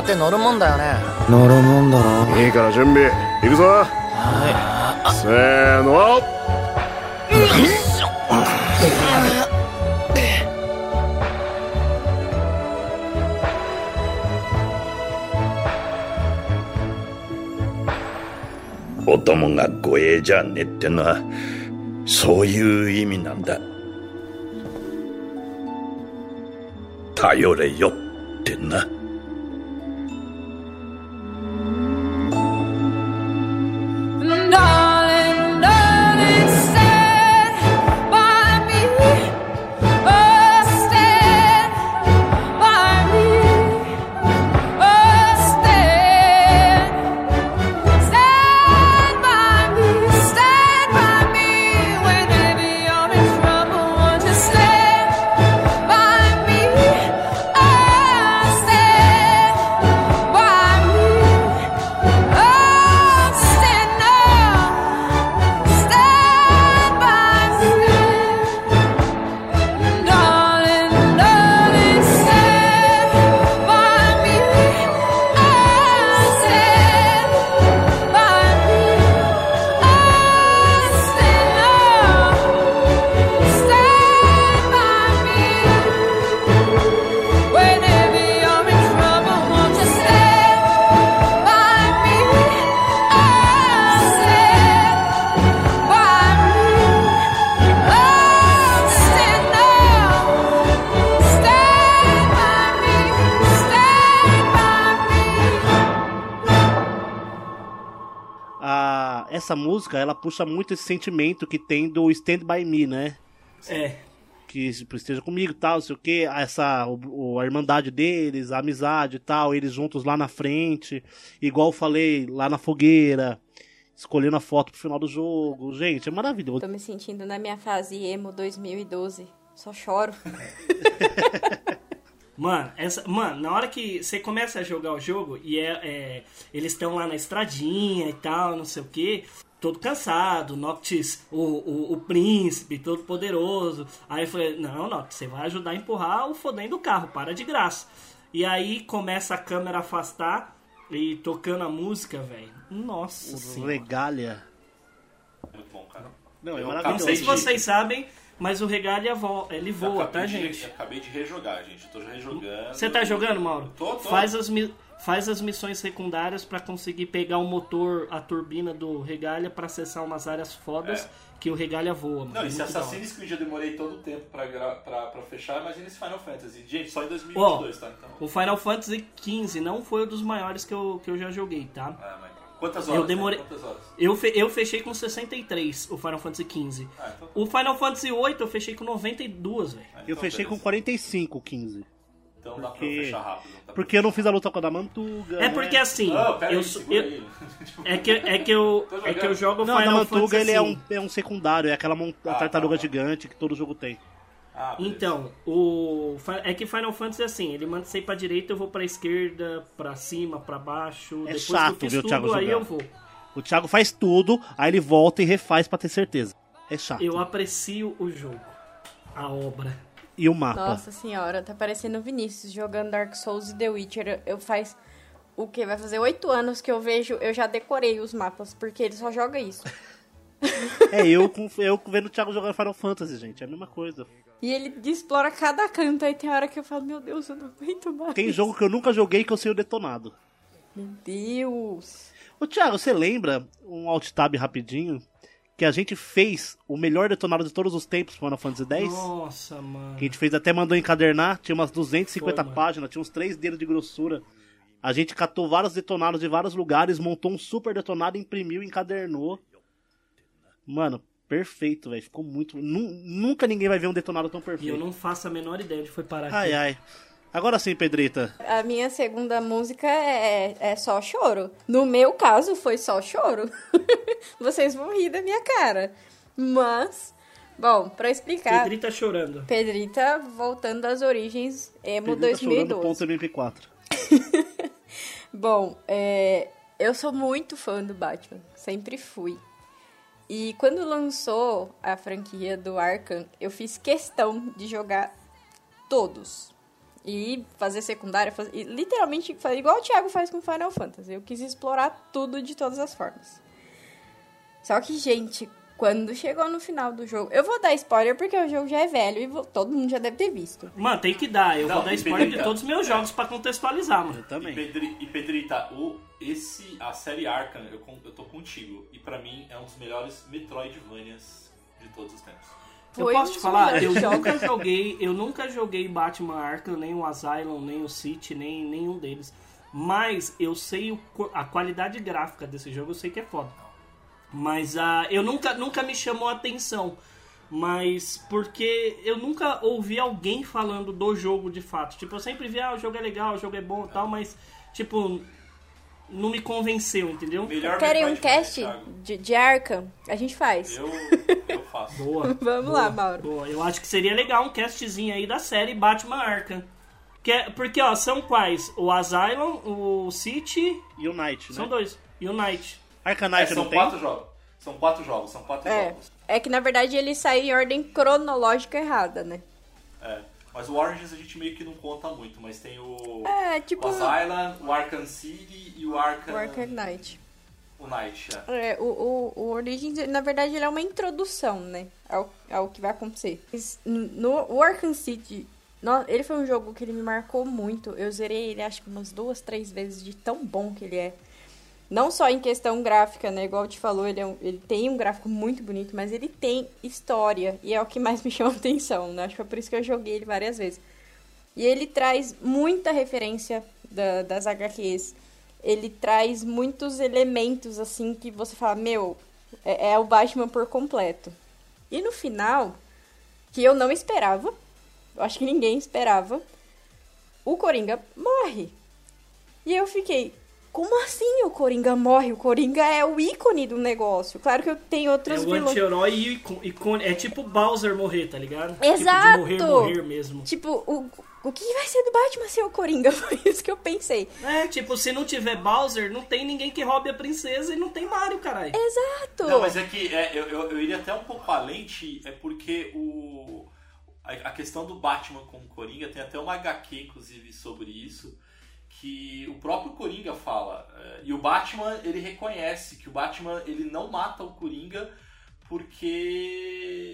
って乗るもんだよね。乗るもんだろ。いいから準備。行くぞ。せーの。お供が護衛じゃねえってのはそういう意味なんだ。頼れよってな。Música, ela puxa muito esse sentimento que tem do Stand By Me, né? É. Que tipo, esteja comigo e tal, não sei o que, essa, o, o- a irmandade deles, a amizade e tal, eles juntos lá na frente, igual eu falei, lá na fogueira, escolhendo a foto pro final do jogo. Gente, é maravilhoso. Tô me sentindo na minha fase emo 2012. Só choro. (laughs) Mano, essa, mano, na hora que você começa a jogar o jogo e é, é, eles estão lá na estradinha e tal, não sei o que, todo cansado, Noctis, o, o, o príncipe, todo poderoso. Aí eu falei, não, Noctis, você vai ajudar a empurrar o fodendo do carro, para de graça. E aí começa a câmera a afastar e tocando a música, velho. Nossa senhora. Regalha. Muito bom, cara. Não, é Eu maravilhoso. Não sei se de- vocês sabem, mas o Regalia vo ele voa, tá, de- gente? Acabei de rejogar, gente. Eu tô já rejogando. Você tá jogando, Mauro? Tô, tô. Faz as, mi- faz as missões secundárias pra conseguir pegar o motor, a turbina do Regalia pra acessar umas áreas fodas É. que o Regalia voa. Mano. Não, esse. Assassin's Creed eu demorei todo o tempo pra, gra- pra, pra fechar, imagina esse Final Fantasy. Gente, só em 2022, tá? Então. O Final Fantasy XV não foi um dos maiores que eu, que eu já joguei, tá? Ah, mas quantas horas? Eu demorei. né? Quantas horas? Eu, fe- eu fechei com 63 o Final Fantasy XV. Ah, então- O Final Fantasy VIII eu fechei com 92, velho. ah, Eu então fechei com beleza. 45, 15. Então dá pra porque- fechar rápido. pra Porque eu não fiz a luta com a da Mantuga. É né? porque assim, Não, pera eu, aí, eu- é que é que eu (laughs) é que eu jogando. jogo Não, a da Final Mantuga Fantasy ele é assim. um, é um secundário, é aquela mon- a Ah, tartaruga tá, tá. gigante que todo jogo tem. Ah. Então, o é que Final Fantasy é assim, ele manda você ir pra direita, eu vou pra esquerda, pra cima, pra baixo. É Depois chato que eu fiz ver o tudo, Thiago aí jogar. eu vou. O Thiago faz tudo, aí ele volta e refaz pra ter certeza. É chato. Eu aprecio o jogo, a obra. E o mapa? Nossa senhora, tá parecendo o Vinícius jogando Dark Souls e The Witcher. Eu- faz o que? Vai fazer oito anos que eu vejo, eu já decorei os mapas, porque ele só joga isso. (laughs) É eu, com, eu vendo o Thiago jogando Final Fantasy, gente. É a mesma coisa. E ele explora cada canto, aí tem hora que eu falo, meu Deus, eu não aguento mais. Tem jogo que eu nunca joguei que eu sei o detonado. Meu Deus. Ô Thiago, você lembra um alt tab rapidinho? Que a gente fez o melhor detonado de todos os tempos pro Final Fantasy X? Nossa, mano. Que a gente fez até mandou encadernar, tinha umas 250 Foi, mano. páginas, tinha uns 3 dedos de grossura. A gente catou vários detonados de vários lugares, montou um super detonado, imprimiu, encadernou. Mano, perfeito, velho. Ficou muito. Nu- Nunca ninguém vai ver um detonado tão E eu perfeito. não faço a menor ideia onde foi parar Ai, aqui. ai. Agora sim, Pedrita. A minha segunda música é, é só choro. No meu caso, foi só choro. (laughs) Vocês vão rir da minha cara. Mas, bom, pra explicar. Pedrita chorando. Pedrita voltando às origens emo Pedrita chorando 2012. ponto MP4. (laughs) Bom, é, eu sou muito fã do Batman, sempre fui. E quando lançou a franquia do Arkham, eu fiz questão de jogar todos. E fazer secundária, fazer, e literalmente fazer igual o Thiago faz com Final Fantasy. Eu quis explorar tudo de todas as formas. Só que, gente, quando chegou no final do jogo. Eu vou dar spoiler porque o jogo já é velho e vo- todo mundo já deve ter visto. Mano, tem que dar. Eu Não, vou dar e spoiler de Pedrita? todos os meus jogos pra contextualizar, mano. Eu E, também. Pedri, e Pedrita, o, esse, a série Arkham, eu, eu tô contigo. E pra mim é um dos melhores Metroidvanias de todos os tempos. Eu Foi posso um te falar, eu nunca joguei, eu nunca joguei Batman Arkham, nem o Asylum, nem o City, nem nenhum deles. Mas eu sei o a qualidade gráfica desse jogo, eu sei que é foda. Mas ah, eu nunca, nunca me chamou a atenção. Mas porque eu nunca ouvi alguém falando do jogo de fato. Tipo, eu sempre vi, ah, o jogo é legal, o jogo é bom e tal, mas, tipo, não me convenceu, entendeu? Melhor Querem um Metroidvania, cast de, de Arkham? A gente faz. Eu, (laughs) eu Boa. (laughs) Vamos boa, lá, Mauro. Boa. Eu acho que seria legal um castzinho aí da série Batman Arkham. Que é- porque, ó, são quais? O Asylum, o City. Unite, São né? dois. E o Night. Arcanite É, não são tem? quatro jogos. São quatro jogos, são quatro É. jogos. É que na verdade ele saiu em ordem cronológica errada, né? É. Mas o Oranges a gente meio que não conta muito, mas tem o, É, tipo o Asylum, o Arkham City e o Arkham... o Arkham Knight. O Knight, é. É, o, o, o Origins, na verdade, ele é uma introdução, né? Ao, ao que vai acontecer. No o Arkham City, no- ele foi um jogo que ele me marcou muito. Eu zerei ele acho que umas duas, três vezes de tão bom que ele é. Não só em questão gráfica, né? Igual te falou, ele, é um- ele tem um gráfico muito bonito, mas ele tem história. E é o que mais (laughs) me chama atenção, né? Acho que foi por isso que eu joguei ele várias vezes. E ele traz muita referência da- das HQs. Ele traz muitos elementos, assim, que você fala, meu, é, é o Batman por completo. E no final, que eu não esperava, eu acho que ninguém esperava, o Coringa morre. E eu fiquei, como assim o Coringa morre? O Coringa é o ícone do negócio. Claro que eu tenho É outros o vilões. anti-herói e icon- icone. É tipo Bowser morrer, tá ligado? Exato! Tipo de morrer, morrer mesmo. Tipo, o, o que vai ser do Batman sem o Coringa? (laughs) Foi isso que eu pensei. É, tipo, se não tiver Bowser, não tem ninguém que roube a princesa e não tem Mario, caralho. Exato! Não, mas é que é, eu, eu, eu iria até um pouco além, é porque o, a, a questão do Batman com o Coringa, tem até uma HQ, inclusive, sobre isso, que o próprio Coringa fala. é, e o Batman, ele reconhece que o Batman, ele não mata o Coringa porque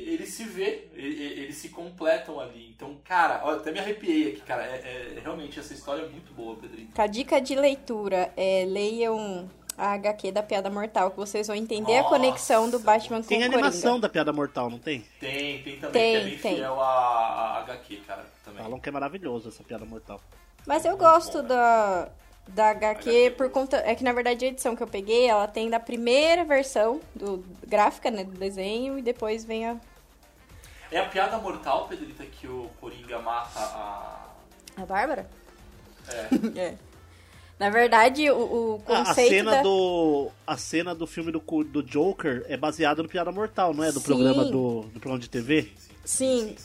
ele se vê, ele- eles se completam ali. Então, cara, eu até me arrepiei aqui, cara. É, é- realmente, essa história é muito boa, Pedrinho. A dica de leitura é leiam a HQ da Piada Mortal, que vocês vão entender a Nossa, conexão do Batman com Tem o animação Coringa. da Piada Mortal, não tem? Tem, tem também, Tem, que é bem tem. fiel à, à HQ, cara. Também. Falam que é maravilhoso essa Piada Mortal. Mas eu gosto da, da HQ por conta. É que na verdade a edição que eu peguei, ela tem da primeira versão do gráfica, né? Do desenho, e depois vem a, É a piada mortal, Pedrita, que o Coringa mata a. a Bárbara. É. (laughs) É. Na verdade, o, o Ah, A, conceito. cena da... do a cena do filme do, do Joker é baseada no Piada Mortal, não é? Do Sim. programa do, do programa de TV? Sim,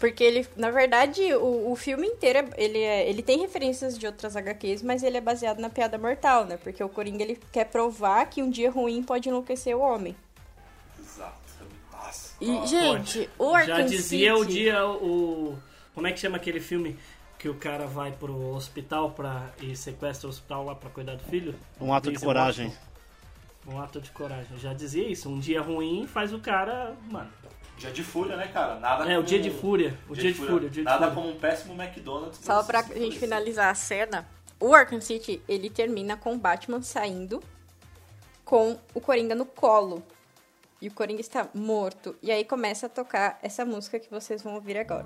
porque ele, na verdade, o, o filme inteiro, é- ele, é, ele tem referências de outras HQs, mas ele é baseado na piada mortal, né? Porque o Coringa, ele quer provar que um dia ruim pode enlouquecer o homem. Exato. Nossa. E, Nossa. gente, o Arkham Já dizia City... o dia o. Como é que chama aquele filme que o cara vai pro hospital pra, e sequestra o hospital lá pra cuidar do filho? Um ato de coragem. Um ato de coragem. Já dizia isso. Um dia ruim faz o cara. Mano. Dia de fúria, né, cara? Nada É, o como- dia de fúria. O dia, de fúria. dia de Nada fúria. como um péssimo McDonald's. Só pra se gente finalizar a cena, o Arkham City, ele termina com o Batman saindo com o Coringa no colo. E o Coringa está morto. E aí começa a tocar essa música que vocês vão ouvir agora.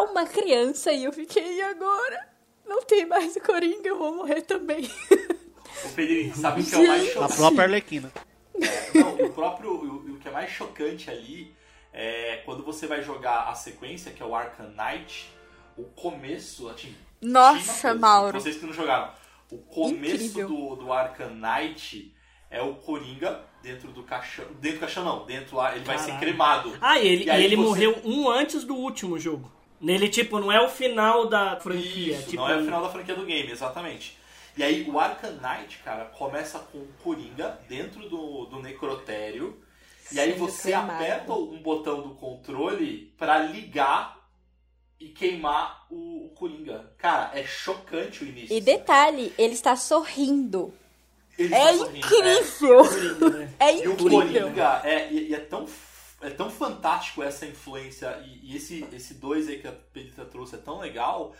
Uma criança e eu fiquei, e agora? Não tem mais o Coringa, eu vou morrer também. (laughs) O Pedrinho, sabe o que é o mais A chocante? própria Arlequina. É, não, o próprio. O, o que é mais chocante ali é quando você vai jogar a sequência, que é o Arkham Knight, o começo, assim. Nossa, Matheus, Mauro. Vocês que não jogaram. O começo Incrível. do, do Arkham Knight é o Coringa dentro do caixão. Dentro do caixão não, dentro lá, ele vai ser Caralho. cremado. Ah, e ele, E aí e ele você- morreu um antes do último jogo. Nele, tipo, não é o final da franquia. Isso, tipo, não é o final da franquia do game, exatamente. E aí o Arkham Knight, cara, começa com o Coringa dentro do, do necrotério. E aí você cremado. aperta um botão do controle pra ligar e queimar o, o Coringa. Cara, é chocante o início. E detalhe, ele está sorrindo. Ele É tá sorrindo, incrível! Coringa, né? É E o incrível. Coringa é, e, e é tão é tão fantástico essa influência e, e esse esse dois aí que a Pedrita trouxe é tão legal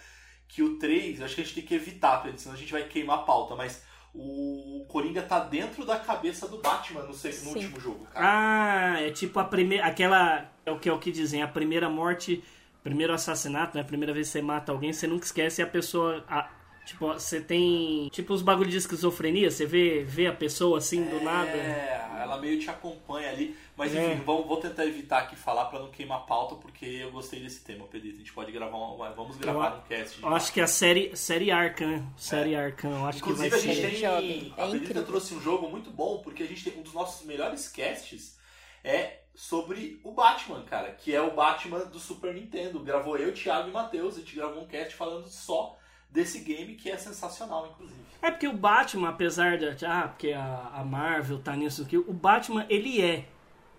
que o 3, acho que a gente tem que evitar, Pedro, senão a gente vai queimar a pauta, mas o Coringa tá dentro da cabeça do Batman no, no último jogo, cara. Ah, é tipo a primeira. Aquela. É o que é o que dizem, a primeira morte, primeiro assassinato, né? A primeira vez que você mata alguém, você nunca esquece e a pessoa. a- tipo, você tem. Tipo os bagulhos de esquizofrenia, você vê, vê a pessoa assim do nada. É, ela meio te acompanha ali. Mas É. enfim, vamos, vou tentar evitar aqui falar pra não queimar a pauta, porque eu gostei desse tema, Pedrito. A gente pode gravar um, vamos gravar um cast. Eu acho que a série, série Arkham, série Arkham, eu acho Inclusive que a vai gente ser. tem. É a Pedrita incrível. trouxe um jogo muito bom, porque a gente tem um dos nossos melhores casts é sobre o Batman, cara, que é o Batman do Super Nintendo. Gravou eu, Thiago e Matheus, a gente gravou um cast falando só desse game que é sensacional, inclusive. É porque o Batman, apesar de. Ah, porque a, a Marvel tá nisso aqui, o Batman, ele é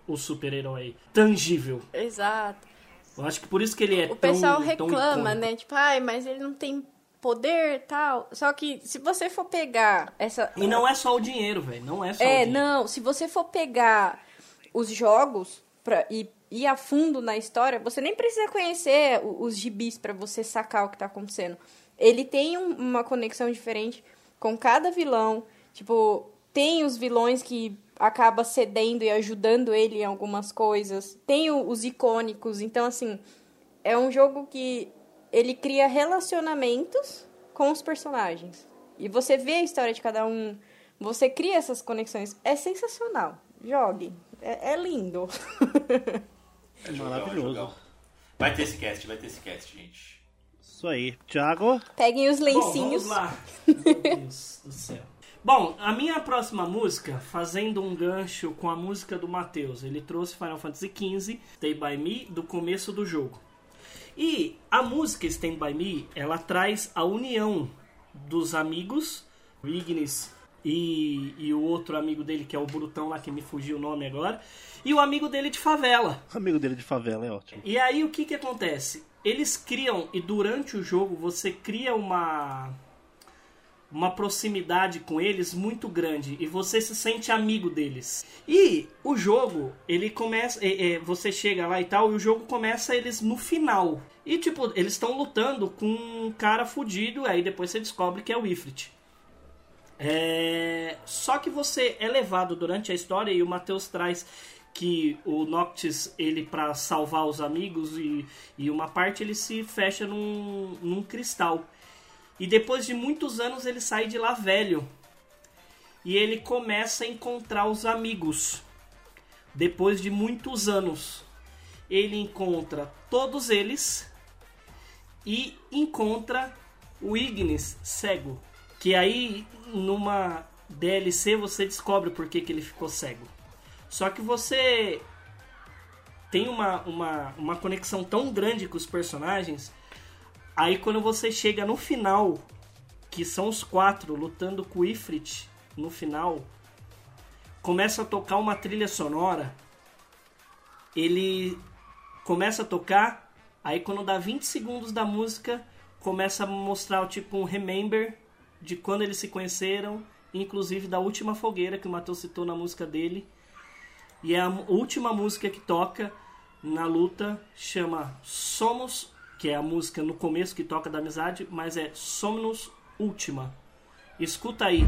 o super-herói tangível. Exato. Eu acho que por isso que ele é O tão pessoal tão reclama, né? Tipo, ai, mas ele não tem poder e tal. Só que se você for pegar essa. E não é só o dinheiro, velho. Não é só o É, dinheiro. não. Se você for pegar os jogos pra, e ir a fundo na história, você nem precisa conhecer o- os gibis pra você sacar o que tá acontecendo. Ele tem um- uma conexão diferente com cada vilão. Tipo, tem os vilões que acaba cedendo e ajudando ele em algumas coisas. Tem o- os icônicos. Então, assim, é um jogo que ele cria relacionamentos com os personagens. E você vê a história de cada um, você cria essas conexões. É sensacional. Jogue. É, é lindo. (laughs) É maravilhoso. Jogão. Vai ter esse cast, vai ter esse cast, gente. Isso aí. Thiago, Peguem os Bom, lencinhos. vamos lá. Meu Deus do céu. Bom, a minha próxima música, fazendo um gancho com a música do Matheus, ele trouxe Final Fantasy XV, Stay By Me, do começo do jogo. E a música Stand By Me, ela traz a união dos amigos, o Ignis e, e o outro amigo dele, que é o Brutão lá, que me fugiu o nome agora, e o amigo dele de favela. amigo dele de favela, é ótimo. E aí o que que acontece? Eles criam e durante o jogo você cria uma uma proximidade com eles muito grande e você se sente amigo deles. E o jogo, ele começa, é, é, você chega lá e tal, e o jogo começa eles no final. E tipo, eles estão lutando com um cara fudido, aí depois você descobre que é o Ifrit. É... Só que você é levado durante a história e o Matheus traz que o Noctis, ele para salvar os amigos e, e uma parte ele se fecha num, num cristal. E depois de muitos anos ele sai de lá velho. E ele começa a encontrar os amigos. Depois de muitos anos. Ele encontra todos eles e encontra o Ignis cego. Que aí numa DLC você descobre por que, que ele ficou cego. Só que você tem uma, uma, uma conexão tão grande com os personagens. Aí quando você chega no final, que são os quatro lutando com o Ifrit no final, começa a tocar uma trilha sonora. Ele começa a tocar, aí quando dá 20 segundos da música, começa a mostrar tipo um remember de quando eles se conheceram, inclusive da última fogueira que o Matheus citou na música dele. E a última música que toca na luta chama Somos, que é a música no começo que toca da amizade, mas é Somos Última. Escuta aí.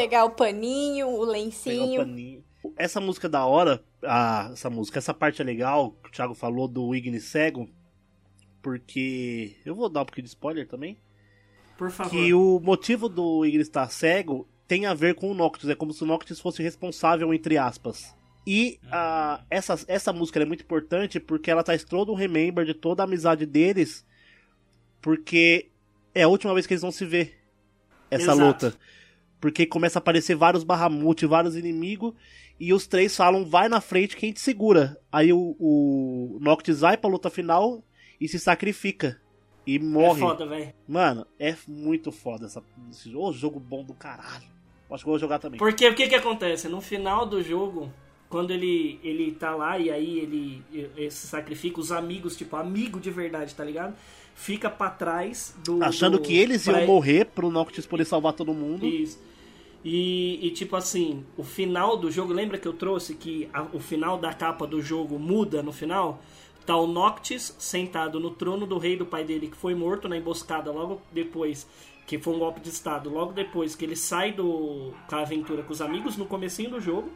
Pegar o paninho, o Pegar o lencinho. paninho. Essa música é da hora, a, essa música, essa parte é legal, que o Thiago falou do Ignis Cego, porque. Eu vou dar um pouquinho de spoiler também. Por favor. Que o motivo do Ignis estar cego tem a ver com o Noctis. É como se o Noctis fosse responsável, entre aspas. E a, essa, essa música é muito importante porque ela traz todo um remember de toda a amizade deles. Porque é a última vez que eles vão se ver. Essa Exato. luta. Porque começa a aparecer vários Bahamut, vários inimigos. E os três falam, vai na frente que a gente segura. Aí o, o Noctis vai pra luta final e se sacrifica. E É morre. foda, velho. Mano, é muito foda essa, esse jogo. Ô, jogo bom do caralho. Acho que eu vou jogar também. Porque o que que acontece? No final do jogo, quando ele, ele tá lá e aí ele, ele se sacrifica, os amigos, tipo, amigo de verdade, tá ligado? Fica pra trás do. Achando do- que eles iam pra- morrer pro Noctis poder salvar todo mundo. Isso. E, e, tipo assim, o final do jogo, lembra que eu trouxe que a- o final da capa do jogo muda no final? Tá o Noctis sentado no trono do rei do pai dele, que foi morto na emboscada logo depois, que foi um golpe de estado, logo depois que ele sai do, com a aventura com os amigos no comecinho do jogo.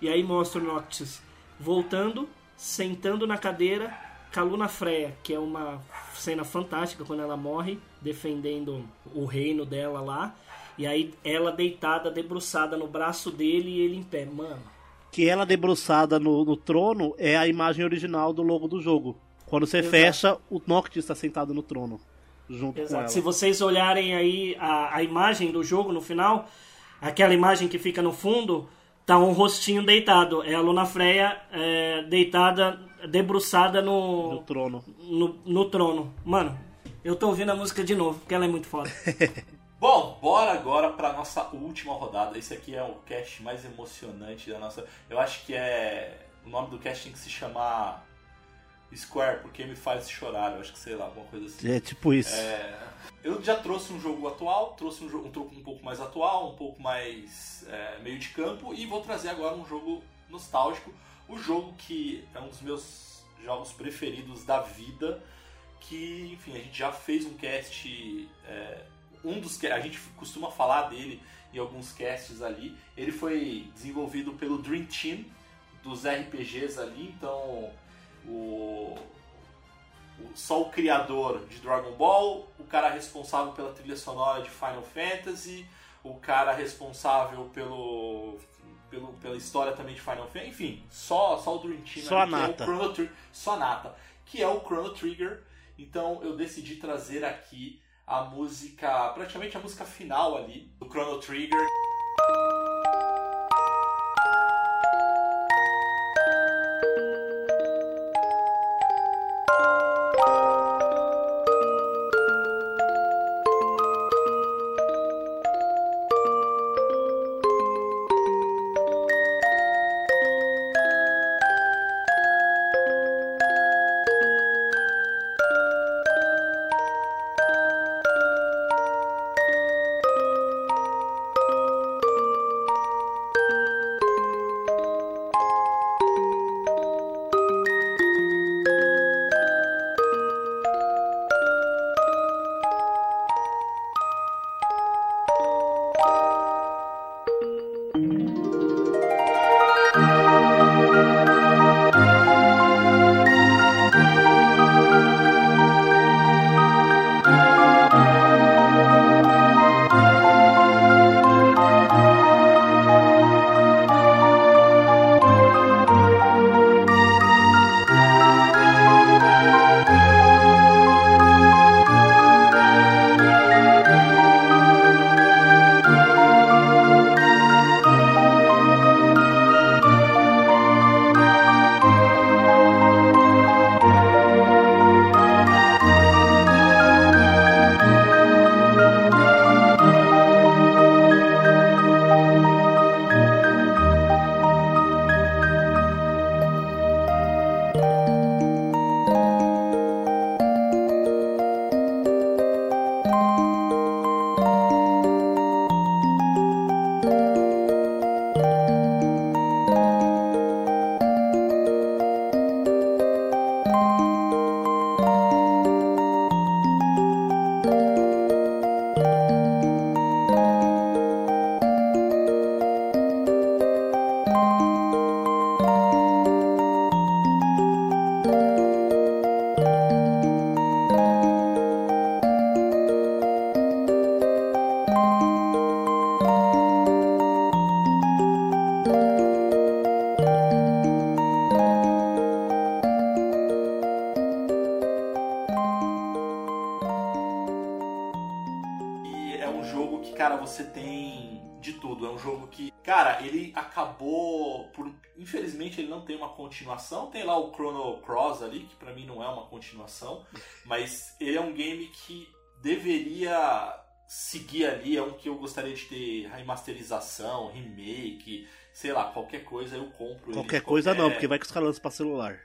E aí mostra o Noctis voltando, sentando na cadeira com a Luna Freya, que é uma cena fantástica quando ela morre, defendendo o reino dela lá. E aí ela deitada, debruçada no braço dele e ele em pé. Mano, Que ela debruçada no, no trono é a imagem original do logo do jogo. Quando você Exato. fecha, o Noctis está sentado no trono. Junto com ela. Exato. Se vocês olharem aí a, a imagem do jogo no final, aquela imagem que fica no fundo, tá um rostinho deitado. É a Luna Freya é, deitada, debruçada No no, trono. no, no trono. Mano, eu tô ouvindo a música de novo, porque ela é muito foda. (laughs) Bom, bora agora para nossa última rodada. Esse aqui é o cast mais emocionante da nossa. Eu acho que é. O nome do cast tem que se chamar Square, porque me faz chorar. Eu acho que sei lá, alguma coisa assim. É tipo isso. É, eu já trouxe um jogo atual, trouxe um jogo um, truque um pouco mais atual, um pouco mais é, meio de campo, e vou trazer agora um jogo nostálgico. O jogo que é um dos meus jogos preferidos da vida, que, enfim, a gente já fez um cast. é, um dos a gente costuma falar dele em alguns casts ali. Ele foi desenvolvido pelo Dream Team dos RPGs ali, então o, o- só o criador de Dragon Ball, o cara responsável pela trilha sonora de Final Fantasy, o cara responsável pelo, pelo pela história também de Final Fantasy, enfim, só só o Dream Team, Só ali, a que é o nata. Chrono só a nata, que é o Chrono Trigger. Então eu decidi trazer aqui a música, praticamente a música final ali do Chrono Trigger. Cara, ele acabou por. Infelizmente ele não tem uma continuação. Tem lá o Chrono Cross ali, que pra mim não é uma continuação. Mas ele é um game que deveria seguir ali. É um que eu gostaria de ter remasterização, remake, sei lá, qualquer coisa eu compro. ele Qualquer de coisa não, qualquer- porque vai que os caras lançam pra celular.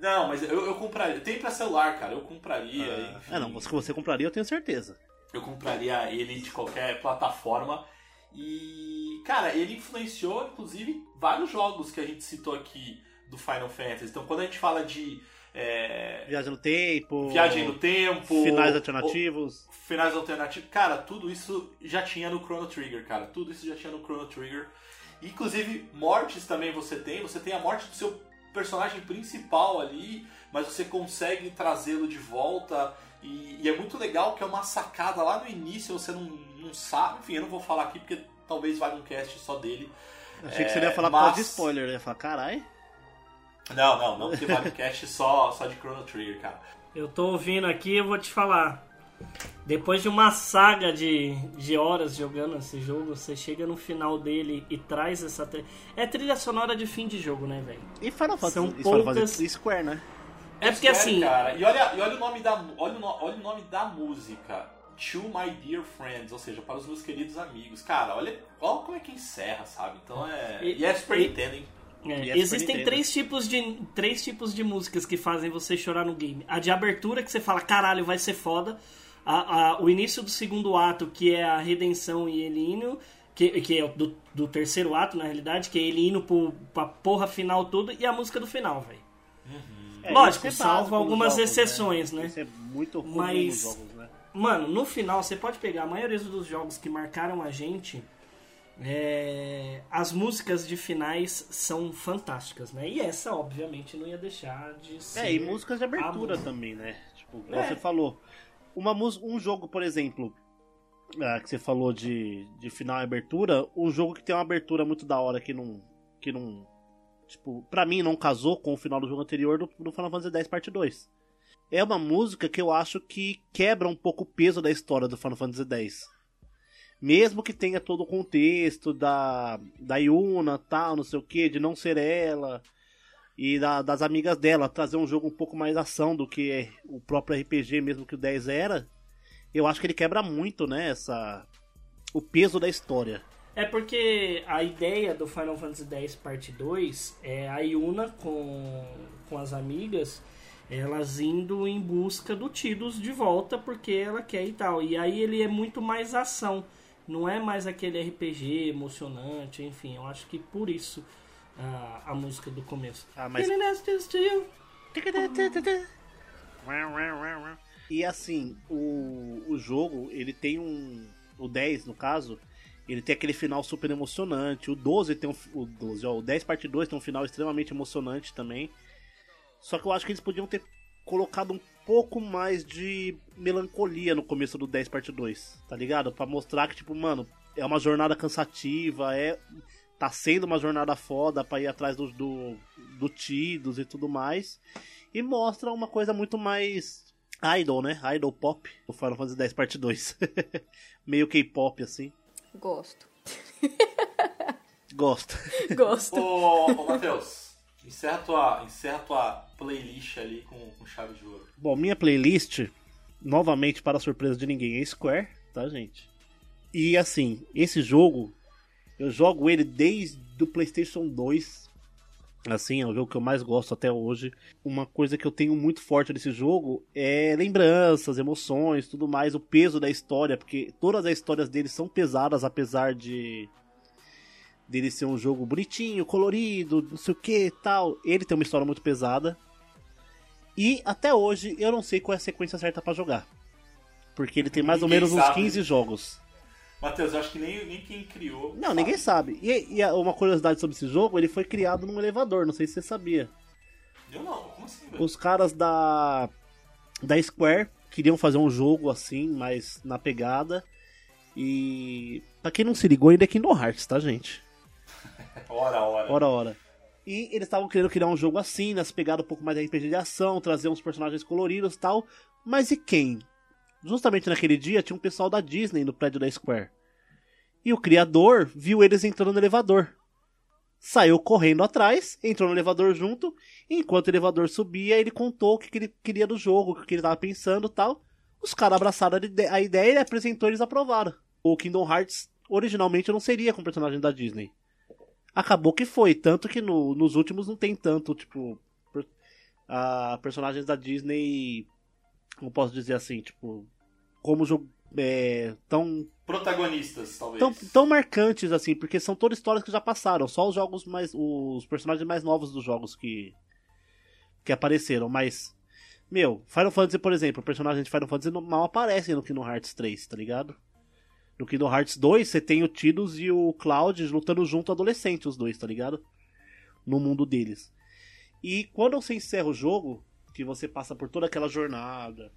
Não, mas eu, eu compraria. Tem pra celular, cara. Eu compraria. enfim. Ah, não, você que você compraria, eu tenho certeza. Eu compraria ele de qualquer plataforma. E, cara, ele influenciou, inclusive, vários jogos que a gente citou aqui do Final Fantasy. Então, quando a gente fala de é, Viagem no tempo. viagem no tempo, Finais alternativos. o- finais alternativos, cara, tudo isso já tinha no Chrono Trigger, cara. Tudo isso já tinha no Chrono Trigger. Inclusive, mortes também você tem. Você tem a morte do seu personagem principal ali, mas você consegue trazê-lo de volta. E, e é muito legal que é uma sacada lá no início, você não, não sabe. Enfim, eu não vou falar aqui porque talvez valha um cast só dele. Achei que É, você ia falar por causa de mas- spoiler. Eu ia falar, carai. Não, não, não porque vale um cast só, só de Chrono Trigger, cara. Eu tô ouvindo aqui eu vou te falar. Depois de uma saga de, de horas jogando esse jogo, você chega no final dele e traz essa. Tri... É trilha sonora de fim de jogo, né, velho? E Final Fantasy, São e Final poucas- Fantasy e Square, né? É porque Square, assim. Cara, e olha, e olha o nome da. Olha o, no- olha o nome da música. To My Dear Friends, ou seja, para os meus queridos amigos. Cara, olha, olha como é que encerra, sabe? Então é. E- E, é Super e- Nintendo, hein? É, E é existem Nintendo. três tipos, de, três tipos de músicas que fazem você chorar no game. A de abertura, que você fala, caralho, vai ser foda. A- a- o início do segundo ato, que é a redenção e ele indo. Que, que é do, do terceiro ato, na realidade, que é ele indo pro, pra porra final tudo. E a música do final, velho. É, Lógico, é salvo algumas jogos, exceções, né? Isso é muito comum Mas- nos jogos, né? Mano, no final, você pode pegar a maioria dos jogos que marcaram a gente. é, as músicas de finais são fantásticas, né? E essa, obviamente, não ia deixar de ser. É, e músicas de abertura também, né? Tipo, É. você falou. Uma um jogo, por exemplo, ah, que você falou de, de final e abertura, um jogo que tem uma abertura muito da hora que não. que não. Tipo, pra mim não casou com o final do jogo anterior do, do Final Fantasy X Parte 2. É uma música que eu acho que quebra um pouco o peso da história do Final Fantasy X. Mesmo que tenha todo o contexto da, da Yuna, tal, não sei o que, de não ser ela, e da- das amigas dela, trazer um jogo um pouco mais ação do que o próprio RPG mesmo que o 10 era, eu acho que ele quebra muito, né, essa, o peso da história. É porque a ideia do Final Fantasy X Parte 2 é a Yuna com, com as amigas, elas indo em busca do Tidus de volta porque ela quer e tal. E aí ele é muito mais ação, não é mais aquele RPG emocionante, enfim, eu acho que por isso a, a música do começo. Ah, mas- E assim, o, o jogo, ele tem um. O 10, no caso, ele tem aquele final super emocionante. O 12 tem um. O 12, ó, o 10 parte 2 tem um final extremamente emocionante também. Só que eu acho que eles podiam ter colocado um pouco mais de melancolia no começo do 10 parte 2, tá ligado? Pra mostrar que, tipo, mano, é uma jornada cansativa, é. Tá sendo uma jornada foda pra ir atrás do, do, do Tidus e tudo mais. E mostra uma coisa muito mais idol, né? Idol pop. O Final Fantasy X parte 2. (laughs) Meio K-pop, assim. Gosto. Gosto. (laughs) Gosto. Ô, ô Matheus, encerra tua, encerra tua playlist ali com, com chave de ouro. Bom, minha playlist, novamente para surpresa de ninguém, é Square, tá, gente? E assim, esse jogo, eu jogo ele desde o PlayStation 2. Assim, é o jogo que eu mais gosto até hoje. Uma coisa que eu tenho muito forte desse jogo é lembranças, emoções, tudo mais, o peso da história, porque todas as histórias dele são pesadas, apesar de dele ser um jogo bonitinho, colorido, não sei o que tal. Ele tem uma história muito pesada. E até hoje eu não sei qual é a sequência certa pra jogar. Porque ele tem mais ou Ninguém menos uns sabe. 15 jogos. Matheus, eu acho que nem, nem quem criou. Não, ninguém sabe. E, e uma curiosidade sobre esse jogo, ele foi criado num elevador, não sei se você sabia. Eu não, como assim, velho? Os caras da da Square queriam fazer um jogo assim, mais na pegada. E pra quem não se ligou, ainda é Kingdom Hearts, tá, gente? (laughs) Ora, ora. Ora, ora. E eles estavam querendo criar um jogo assim, nas pegadas um pouco mais de RPG de ação, trazer uns personagens coloridos tal. Mas e quem? Justamente naquele dia tinha um pessoal da Disney no prédio da Square. E o criador viu eles entrando no elevador. Saiu correndo atrás, entrou no elevador junto. E enquanto o elevador subia, ele contou o que ele queria do jogo, o que ele estava pensando tal. Os caras abraçaram a ideia e apresentou e eles aprovaram. O Kingdom Hearts originalmente não seria com personagem da Disney. Acabou que foi, tanto que no, nos últimos não tem tanto, tipo, per, a, personagens da Disney, como posso dizer assim, tipo, como jogo é, tão protagonistas, talvez. Tão, tão marcantes assim, porque são todas histórias que já passaram, só os jogos mais os personagens mais novos dos jogos que que apareceram, mas meu, Final Fantasy, por exemplo, o personagem de Final Fantasy mal aparece no Kingdom Hearts 3, tá ligado? No Kingdom Hearts 2, você tem o Tidus e o Cloud lutando junto adolescente, os dois, tá ligado? No mundo deles. E quando você encerra o jogo, que você passa por toda aquela jornada,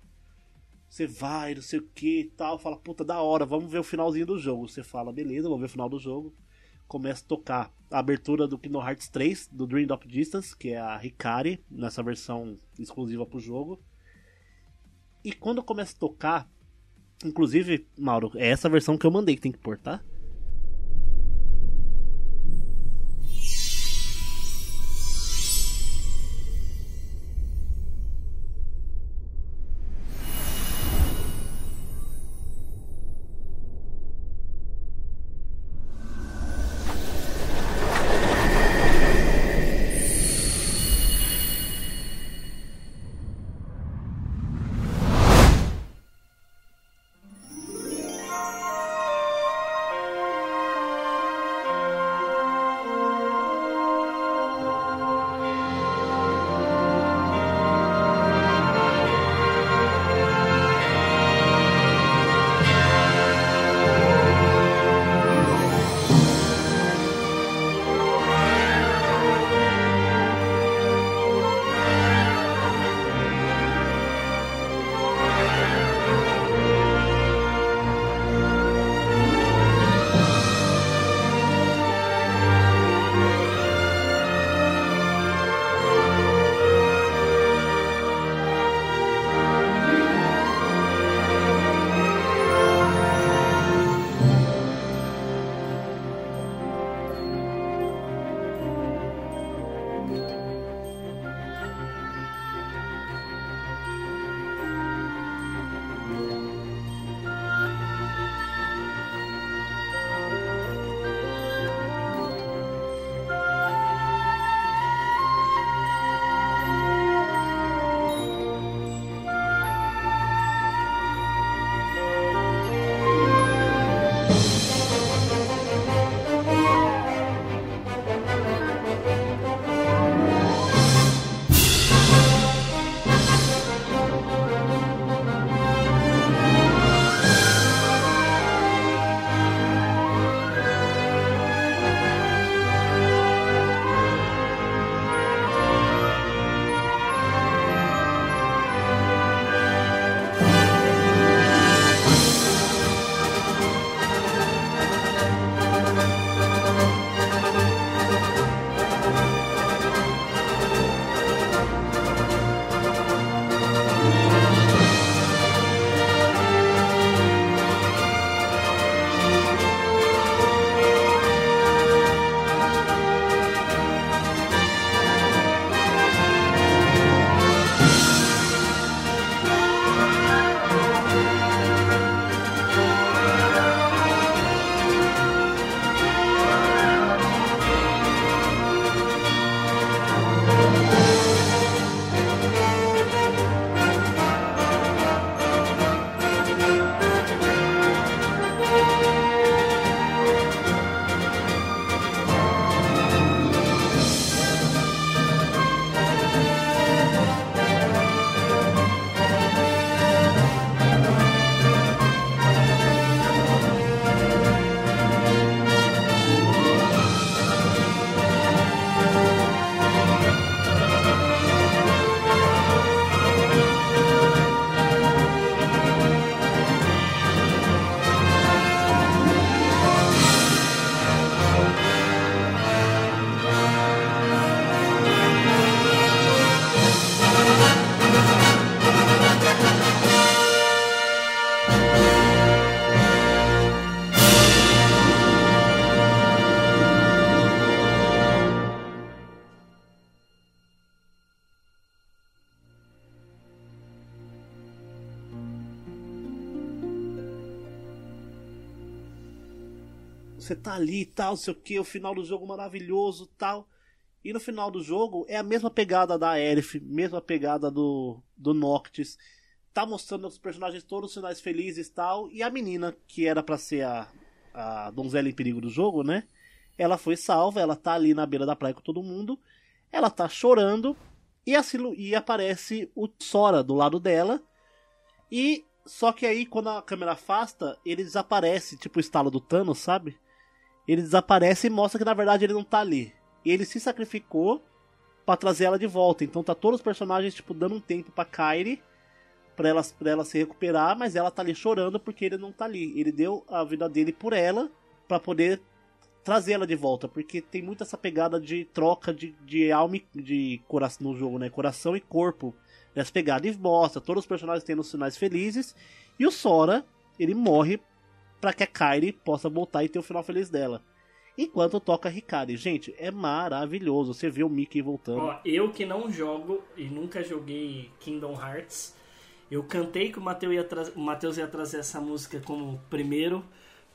você vai, não sei o que e tal, fala, puta, da hora, vamos ver o finalzinho do jogo. Você fala, beleza, vamos ver o final do jogo. Começa a tocar a abertura do Kingdom Hearts 3, do Dream of Distance, que é a Hikari, nessa versão exclusiva pro jogo. E quando começa a tocar, inclusive, Mauro, é essa versão que eu mandei que tem que pôr, tá? Ali e tal, sei o que, o final do jogo maravilhoso tal. E no final do jogo é a mesma pegada da Aerith, mesma pegada do, do Noctis. Tá mostrando os personagens todos os finais felizes e tal. E a menina, que era para ser a, a donzela em perigo do jogo, né? Ela foi salva, ela tá ali na beira da praia com todo mundo. Ela tá chorando. E, assim, e aparece o Sora do lado dela. E só que aí, quando a câmera afasta, ele desaparece, tipo o estalo do Thanos, sabe? Ele desaparece e mostra que na verdade ele não tá ali. E ele se sacrificou para trazer ela de volta. Então tá todos os personagens, tipo, dando um tempo pra Kairi pra ela, pra ela se recuperar, mas ela tá ali chorando porque ele não tá ali. Ele deu a vida dele por ela para poder trazer ela de volta, porque tem muito essa pegada de troca de, de alma e de coração no jogo, né? Coração e corpo nessa pegada e mostra todos os personagens tendo sinais felizes e o Sora ele morre para que a Kairi possa voltar e ter o final feliz dela. Enquanto toca Hikari. Gente, é maravilhoso. Você vê o Mickey voltando. Ó, eu que não jogo e nunca joguei Kingdom Hearts, eu cantei que o Matheus ia, tra ia trazer essa música como primeiro,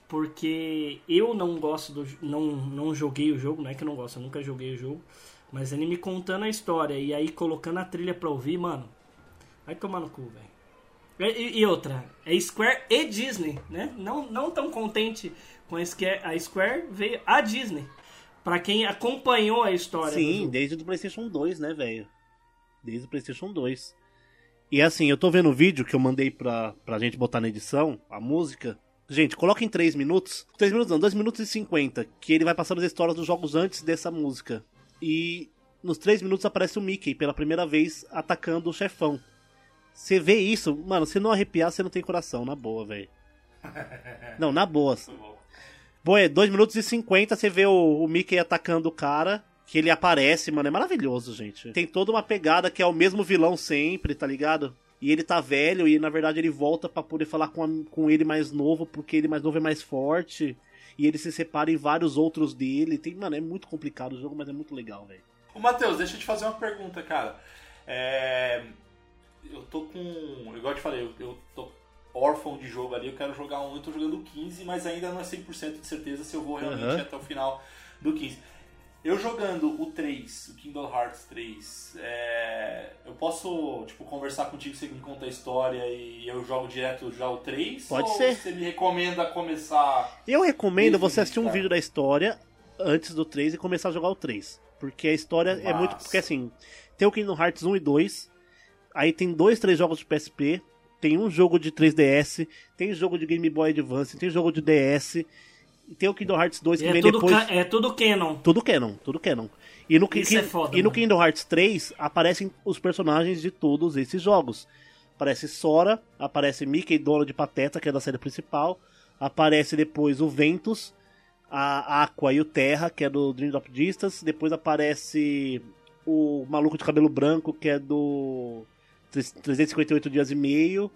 porque eu não gosto do. Não, não joguei o jogo, não é que eu não gosto, eu nunca joguei o jogo. Mas ele me contando a história e aí colocando a trilha pra ouvir, mano. Vai tomar no cu, velho. E, e, outra, é Square e Disney, né? Não, não tão contente com a Square, a Square, veio a Disney. Pra quem acompanhou a história. Sim, desde o PlayStation 2, né, velho? Desde o PlayStation 2. E assim, eu tô vendo o vídeo que eu mandei pra, pra gente botar na edição, a música. Gente, coloca em 3 minutos. 3 minutos não, 2 minutos e 50. Que ele vai passando as histórias dos jogos antes dessa música. E nos 3 minutos aparece o Mickey pela primeira vez atacando o chefão. Você vê isso, mano, se não arrepiar, você não tem coração, na boa, velho. (laughs) Não, na boa. Bom, é 2 minutos e 50, você vê o, o Mickey atacando o cara que ele aparece, mano, é maravilhoso, gente. Tem toda uma pegada que é o mesmo vilão sempre, tá ligado? E ele tá velho e na verdade ele volta para poder falar com, a, com ele mais novo, porque ele mais novo é mais forte. E ele se separa em vários outros dele. Tem, mano, é muito complicado o jogo, mas é muito legal, velho. Ô Matheus, deixa eu te fazer uma pergunta, cara. É... Eu tô com. Igual eu te falei, eu, eu tô órfão de jogo ali, eu quero jogar um, eu tô jogando 15, mas ainda não é 100% de certeza se eu vou realmente uhum. até o final do 15. Eu jogando o 3, o Kingdom Hearts 3, é... eu posso, tipo, conversar contigo, você me conta a história e eu jogo direto já o 3? Pode ou ser. você me recomenda começar... Eu recomendo você assistir um vídeo da história antes do 3 e começar a jogar o 3. Porque a história Nossa. é muito... Porque assim, tem o Kingdom Hearts 1 e 2, aí tem dois, três jogos de PSP, tem um jogo de 3DS, tem jogo de Game Boy Advance, tem jogo de DS tem o Kingdom Hearts 2 que é vem depois. É tudo canon. Tudo canon, tudo canon. E no, Isso é foda, e no Kingdom Hearts 3 aparecem os personagens de todos esses jogos. Aparece Sora, aparece Mickey Donald Pateta, que é da série principal. Aparece depois o Ventus, a Aqua e o Terra, que é do Dream Drop Distance. Depois aparece o maluco de cabelo branco, que é do 358 dias e meio.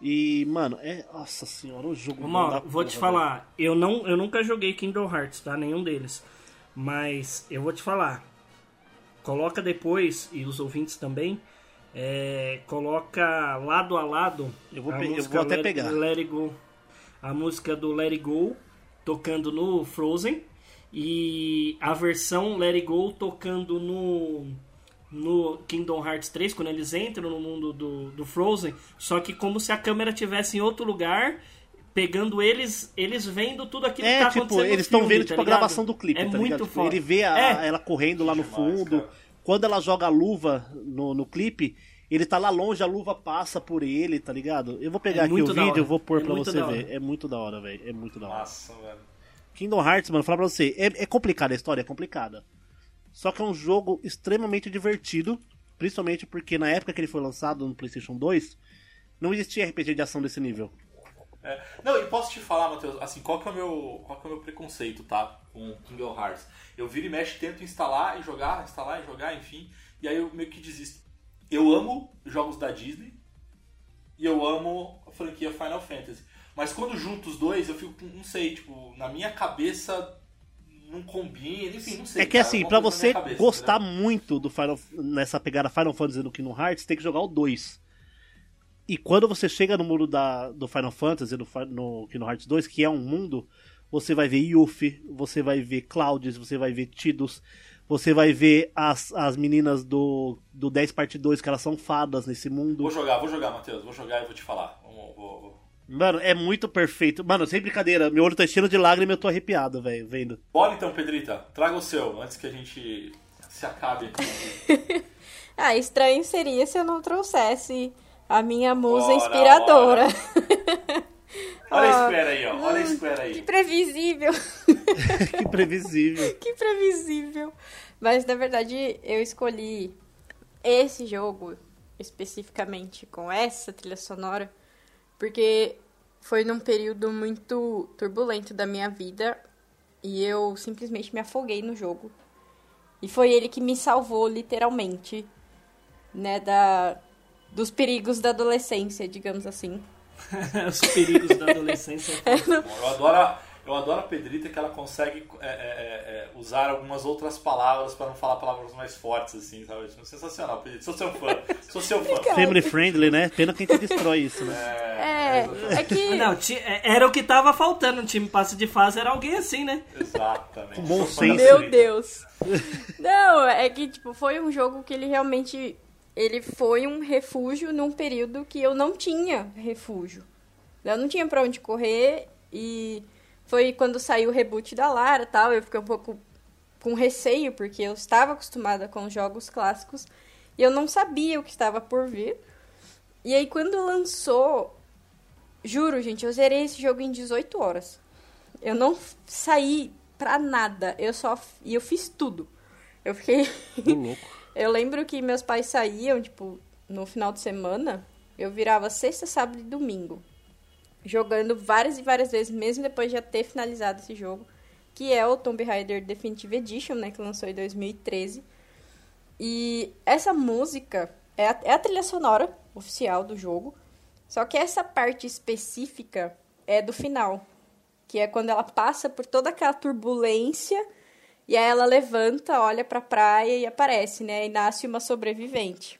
E, mano, é. Nossa senhora, o jogo. Mano, vou te falar, eu, não, eu nunca joguei Kingdom Hearts, tá? Nenhum deles. Mas eu vou te falar. Coloca depois, e os ouvintes também, é, coloca lado a lado. Eu vou, eu vou até Let, pegar. Let It Go, a música do Let It Go tocando no Frozen. E a versão Let It Go tocando no no Kingdom Hearts 3, quando eles entram no mundo do, do Frozen, só que como se a câmera estivesse em outro lugar, pegando eles, eles vendo tudo aquilo é, que tá tipo, acontecendo eles estão vendo tá tipo, a gravação do clipe, é tá muito ligado? Tipo, ele vê a, é. ela correndo lá no Demais, fundo. cara. Quando ela joga a luva no, no clipe, ele tá lá longe, a luva passa por ele, tá ligado? Eu vou pegar É aqui o vídeo, eu vou pôr É pra você ver. É muito da hora, velho. É muito da hora. Nossa, velho. Kingdom Hearts, mano, falar pra você, é, é complicada a história, é complicada. Só que é um jogo extremamente divertido, principalmente porque na época que ele foi lançado no PlayStation 2, não existia RPG de ação desse nível. É. Não, e posso te falar, Matheus, assim, qual que é o meu, qual que é o meu preconceito, tá? Com Kingdom Hearts. Eu viro e mexe, tento instalar e jogar, instalar e jogar, enfim, e aí eu meio que desisto. Eu amo jogos da Disney e eu amo a franquia Final Fantasy. Mas quando junto os dois, eu fico, não sei, tipo, na minha cabeça não combina, enfim, não sei. É que cara, assim, na você cabeça, gostar entendeu? muito do Final, nessa pegada Final Fantasy do Kingdom Hearts, tem que jogar o 2. E quando você chega no mundo da, do Final Fantasy, no, no Kingdom Hearts 2, que é um mundo, você vai ver Yuffie, você vai ver Clouds, você vai ver Tidus, você vai ver as, as meninas do, do 10 parte 2, que elas são fadas nesse mundo. Vou jogar, vou jogar, Matheus. Vou jogar e vou te falar. Vou, vou. Mano, é muito perfeito. Mano, sem brincadeira, meu olho tá cheio de lágrimas e eu tô arrepiado, velho, vendo. Bora então, Pedrita. Traga o seu, antes que a gente se acabe. (laughs) ah, estranho seria se eu não trouxesse a minha musa Ora, inspiradora. (laughs) Olha a Square aí, ó. Olha a Square aí. Que previsível. (laughs) que previsível. que previsível. Mas na verdade eu escolhi esse jogo especificamente com essa trilha sonora porque foi num período muito turbulento da minha vida e eu simplesmente me afoguei no jogo. E foi ele que me salvou literalmente, né, da dos perigos da adolescência, digamos assim. (laughs) Os perigos da adolescência. (laughs) Eu adoro, eu adoro a Pedrita que ela consegue é, é, é, usar algumas outras palavras para não falar palavras mais fortes, assim, sabe? Sensacional, Pedrita. Sou seu fã. Sou seu fã. Family friendly, né? Pena que a gente destrói isso, né? É, é que. Não, era o que tava faltando no time passe de fase, era alguém assim, né? Exatamente. Bom senso. Meu Deus. (laughs) Não, é que, tipo, foi um jogo que ele realmente ele foi um refúgio num período que eu não tinha refúgio. Eu não tinha para onde correr e foi quando saiu o reboot da Lara tal, eu fiquei um pouco com receio, porque eu estava acostumada com jogos clássicos e eu não sabia o que estava por vir. E aí quando lançou, juro, gente, eu zerei esse jogo em 18 horas. Eu não saí pra nada, eu só e eu fiz tudo. Eu fiquei louco. (laughs) Eu lembro que meus pais saíam, tipo, no final de semana, eu virava sexta, sábado e domingo. Jogando várias e várias vezes, mesmo depois de já ter finalizado esse jogo. Que é o Tomb Raider Definitive Edition, né? Que lançou em 2013. E essa música é a, é a trilha sonora oficial do jogo. Só que essa parte específica é do final. Que é quando ela passa por toda aquela turbulência e aí ela levanta, olha pra praia e aparece, né? E nasce uma sobrevivente.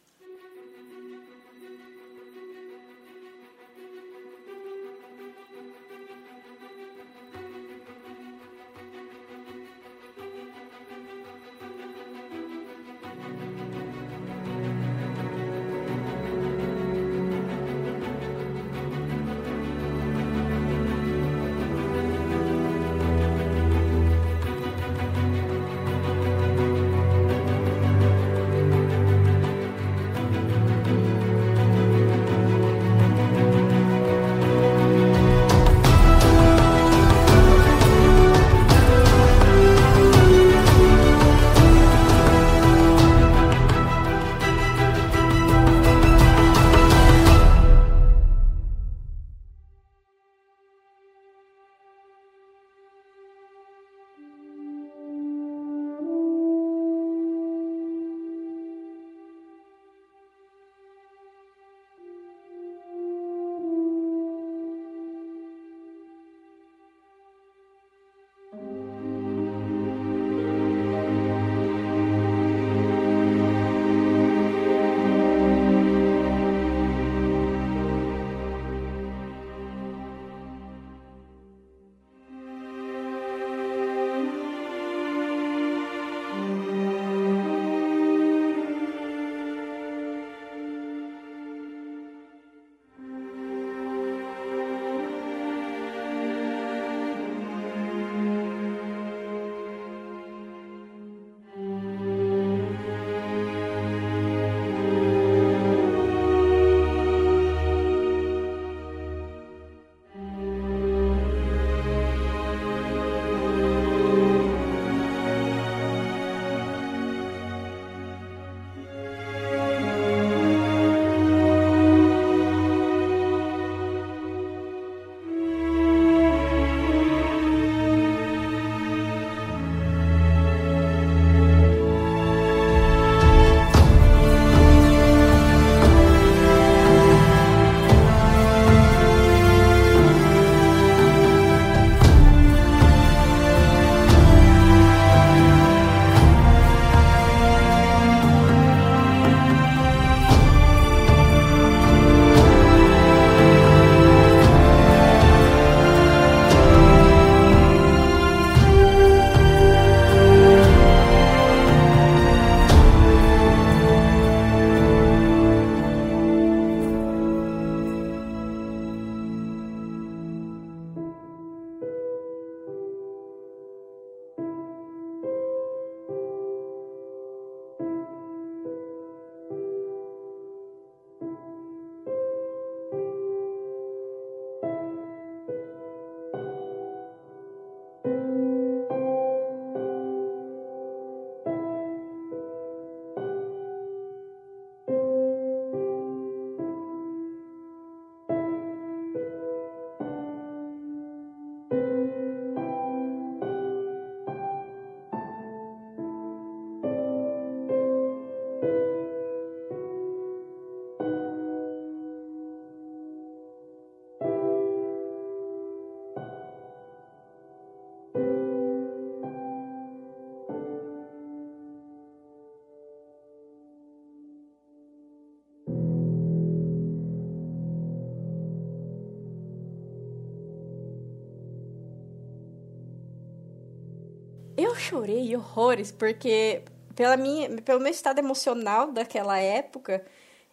Chorei horrores, porque pela minha, pelo meu estado emocional daquela época,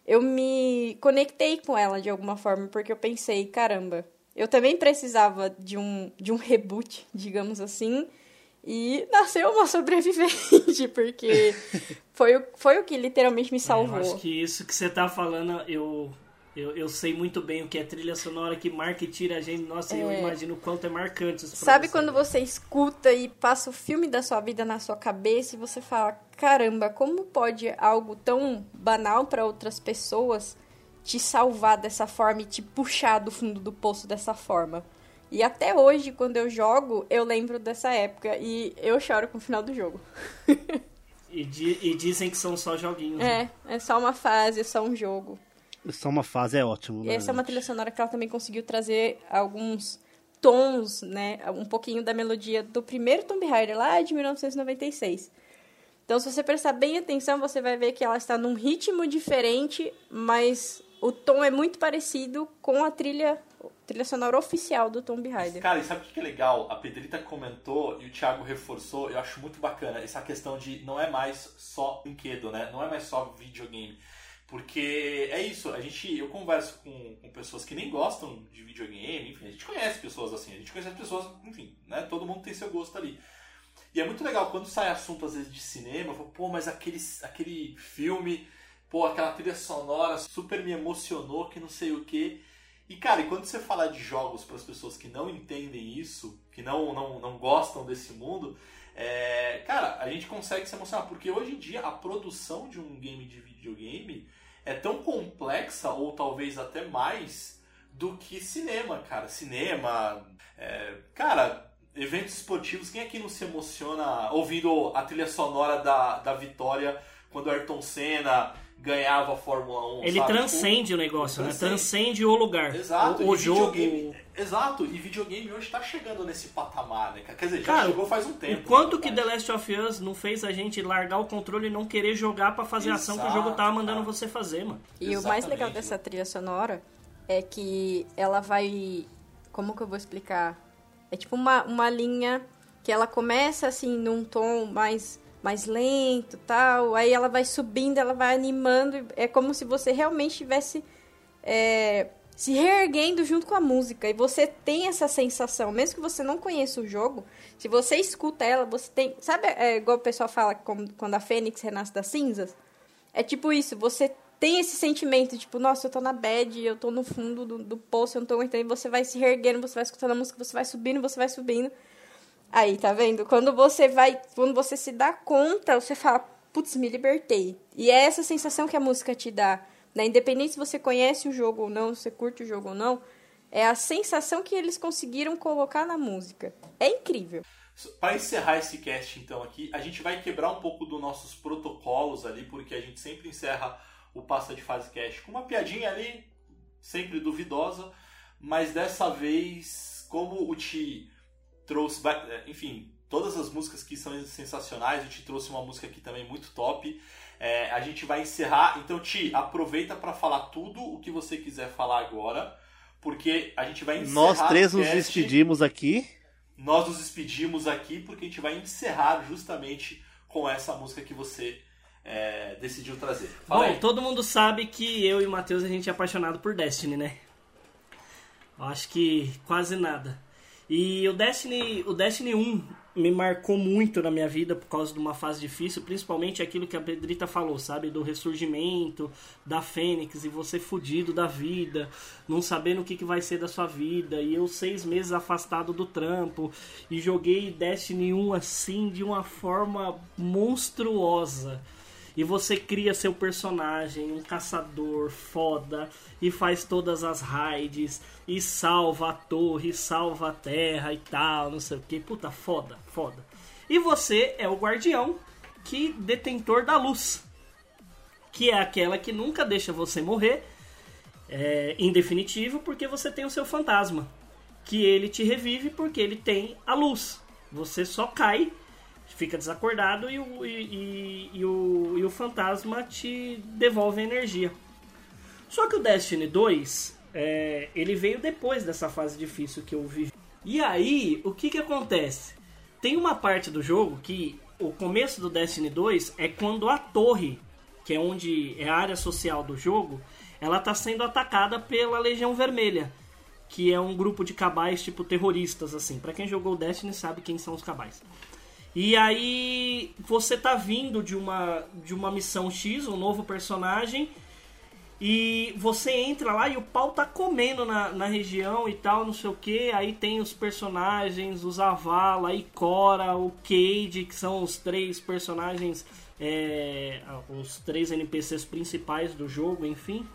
eu me conectei com ela de alguma forma, porque eu pensei, caramba, eu também precisava de um, de um reboot, digamos assim, e nasceu uma sobrevivente, (laughs) porque (laughs) foi, o, foi o que literalmente me salvou. É, eu acho que isso que você tá falando, eu, eu, eu sei muito bem o que é trilha sonora que marca e tira a gente. Nossa, é. eu imagino o quanto é marcante isso Sabe você. quando você escuta e passa o filme da sua vida na sua cabeça e você fala, caramba, como pode algo tão banal para outras pessoas te salvar dessa forma e te puxar do fundo do poço dessa forma? E até hoje, quando eu jogo, eu lembro dessa época e eu choro com o final do jogo. (laughs) e, di e, dizem que são só joguinhos. É, né? é só uma fase, é só um jogo. Só uma fase é ótimo. E essa é uma trilha sonora que ela também conseguiu trazer alguns tons, né? Um pouquinho da melodia do primeiro Tomb Raider lá de 1996. Então, se você prestar bem atenção, você vai ver que ela está num ritmo diferente, mas o tom é muito parecido com a trilha, trilha sonora oficial do Tomb Raider. Cara, e sabe o que é legal? A Pedrita comentou e o Thiago reforçou, eu acho muito bacana essa questão de não é mais só brinquedo, né? Não é mais só videogame. Porque é isso, a gente, eu converso com, com pessoas que nem gostam de videogame, enfim, a gente conhece pessoas assim, a gente conhece pessoas, enfim, né? Todo mundo tem seu gosto ali. E é muito legal quando sai assunto às vezes de cinema, eu falo, pô, mas aquele, aquele filme, pô, aquela trilha sonora super me emocionou, que não sei o que. E cara, e quando você fala de jogos para as pessoas que não entendem isso, que não, não, não gostam desse mundo, é, cara, a gente consegue se emocionar, porque hoje em dia a produção de um game de videogame é tão complexa, ou talvez até mais, do que cinema, cara. Cinema, é, cara, eventos esportivos, quem aqui não se emociona ouvindo a trilha sonora da, da vitória quando Ayrton Senna ganhava a Fórmula 1? Ele sabe? transcende o, negócio, né? transcende. né? Transcende o lugar. Exato. O, o jogo. Exato, e videogame hoje tá chegando nesse patamar, né? Quer dizer, já Cara, chegou faz um tempo. O quanto que The Last of Us não fez a gente largar o controle e não querer jogar para fazer Exato, a ação que o jogo tava mandando cara. você fazer, mano. E Exatamente. o mais legal dessa trilha sonora é que ela vai. Como que eu vou explicar? É tipo uma, uma linha que ela começa assim num tom mais mais lento tal, aí ela vai subindo, ela vai animando, é como se você realmente estivesse é, se reerguendo junto com a música. E você tem essa sensação, mesmo que você não conheça o jogo, se você escuta ela, você tem. Sabe, é, igual o pessoal fala quando a Fênix renasce das cinzas? É tipo isso, você tem esse sentimento, tipo, nossa, eu tô na bad, eu tô no fundo do, do poço, eu não tô aguentando, e você vai se reerguendo, você vai escutando a música, você vai subindo, você vai subindo. Aí, tá vendo? Quando você vai, quando você se dá conta, você fala, putz, me libertei. E é essa sensação que a música te dá né? Independente se você conhece o jogo ou não, se você curte o jogo ou não, é a sensação que eles conseguiram colocar na música. É incrível. Para encerrar esse cast então aqui, a gente vai quebrar um pouco dos nossos protocolos ali, porque a gente sempre encerra o Passa de Fase Cast com uma piadinha ali, sempre duvidosa, mas dessa vez, como o Ti trouxe, enfim, todas as músicas que são sensacionais, o Ti trouxe uma música aqui também muito top. É, a gente vai encerrar. Então, Ti, aproveita para falar tudo o que você quiser falar agora, porque a gente vai encerrar. Nós três nos despedimos aqui. Nós nos despedimos aqui porque a gente vai encerrar justamente com essa música que você é, decidiu trazer. Fala Bom, aí. todo mundo sabe que eu e o Matheus a gente é apaixonado por Destiny, né? Acho que quase nada. E o Destiny, o Destiny 1 me marcou muito na minha vida por causa de uma fase difícil, principalmente aquilo que a Pedrita falou, sabe? Do ressurgimento da Fênix e você fudido da vida, não sabendo o que, que vai ser da sua vida. E eu seis meses afastado do trampo e joguei Destiny 1 assim de uma forma monstruosa e você cria seu personagem, um caçador foda, e faz todas as raids, e salva a torre, salva a terra e tal, não sei o que. Puta, foda, foda. E você é o guardião que detentor da luz, que é aquela que nunca deixa você morrer, é, em definitivo, porque você tem o seu fantasma, que ele te revive porque ele tem a luz. Você só cai fica desacordado e o, e, e, e, o, e o fantasma te devolve a energia. Só que o Destiny 2, é, ele veio depois dessa fase difícil que eu vivi. E aí, o que que acontece? tem uma parte do jogo que o começo do Destiny 2 é quando a torre, que é onde é a área social do jogo, ela tá sendo atacada pela Legião Vermelha, que é um grupo de cabais tipo terroristas assim. Para quem jogou Destiny sabe quem são os cabais. E aí você tá vindo de uma de uma missão X, um novo personagem, e você entra lá e o pau tá comendo na, na região e tal, não sei o que. Aí tem os personagens, os Avala, a Cora, o Cade, que são os três personagens, é, os três NPCs principais do jogo, enfim.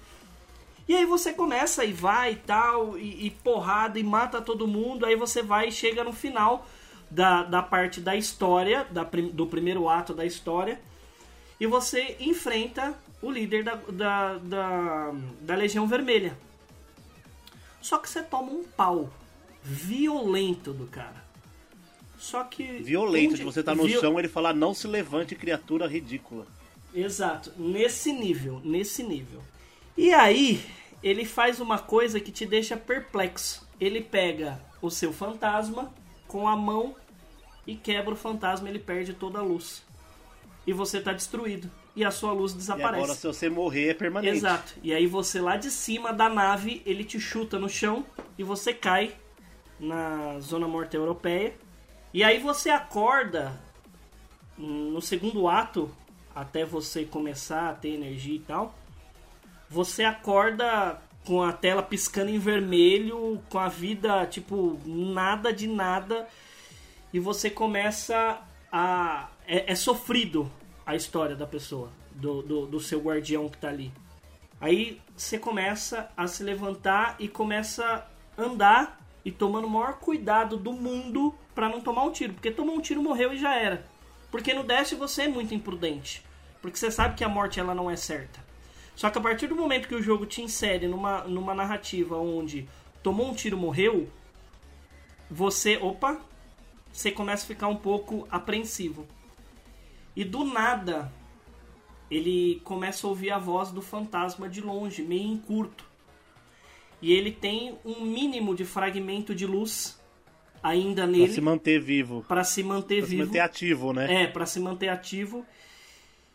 E aí você começa e vai e tal, e, e porrada, e mata todo mundo. Aí você vai e chega no final da, da parte da história, da, do primeiro ato da história, e você enfrenta o líder da, da, da, da Legião Vermelha. Só que você toma um pau violento do cara. Só que. Violento, de você tá no chão ele fala não se levante, criatura ridícula. Exato, nesse nível, nesse nível. E aí, ele faz uma coisa que te deixa perplexo. Ele pega o seu fantasma com a mão e quebra o fantasma, ele perde toda a luz. E você tá destruído. E a sua luz desaparece. E agora, se você morrer, é permanente. Exato. E aí você lá de cima da nave, ele te chuta no chão e você cai na zona morta europeia. E aí você acorda no segundo ato, até você começar a ter energia e tal. Você acorda com a tela piscando em vermelho, com a vida, tipo, nada de nada e você começa a. É, é sofrido a história da pessoa, do, do, do, seu guardião que tá ali. Aí você começa a se levantar e começa a andar e tomando o maior cuidado do mundo para não tomar um tiro. Porque tomou um tiro, morreu e já era. Porque no Dash você é muito imprudente. Porque você sabe que a morte ela não é certa. Só que a partir do momento que o jogo te insere numa, numa narrativa onde tomou um tiro, morreu, você. Opa, você começa a ficar um pouco apreensivo. E do nada, ele começa a ouvir a voz do fantasma de longe, meio em curto. E ele tem um mínimo de fragmento de luz ainda nele. Pra se manter vivo. Para se manter pra vivo. se manter ativo, né? É, para se manter ativo.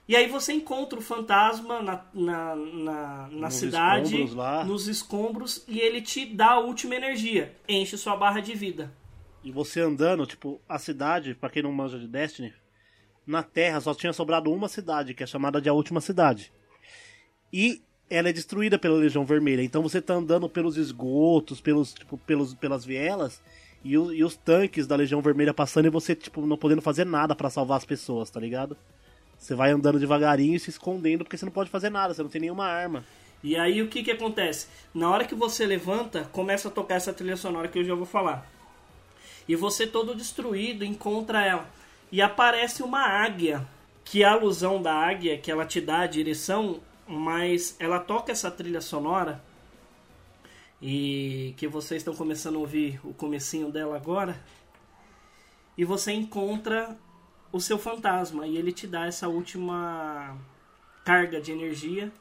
E aí você encontra o fantasma na, na, na, na nos cidade, escombros nos escombros, e ele te dá a última energia. Enche sua barra de vida. E você andando, tipo, a cidade, para quem não manja de Destiny, na Terra só tinha sobrado uma cidade, que é chamada de a última cidade. E ela é destruída pela Legião Vermelha. Então você tá andando pelos esgotos, pelos, tipo, pelos, pelas vielas, e, o, e os tanques da Legião Vermelha passando e você, tipo, não podendo fazer nada para salvar as pessoas, tá ligado? Você vai andando devagarinho e se escondendo porque você não pode fazer nada, você não tem nenhuma arma. E aí o que que acontece? Na hora que você levanta, começa a tocar essa trilha sonora que eu já vou falar. E você todo destruído encontra ela. E aparece uma águia, que é a alusão da águia, que ela te dá a direção, mas ela toca essa trilha sonora e que vocês estão começando a ouvir o comecinho dela agora. E você encontra o seu fantasma e ele te dá essa última carga de energia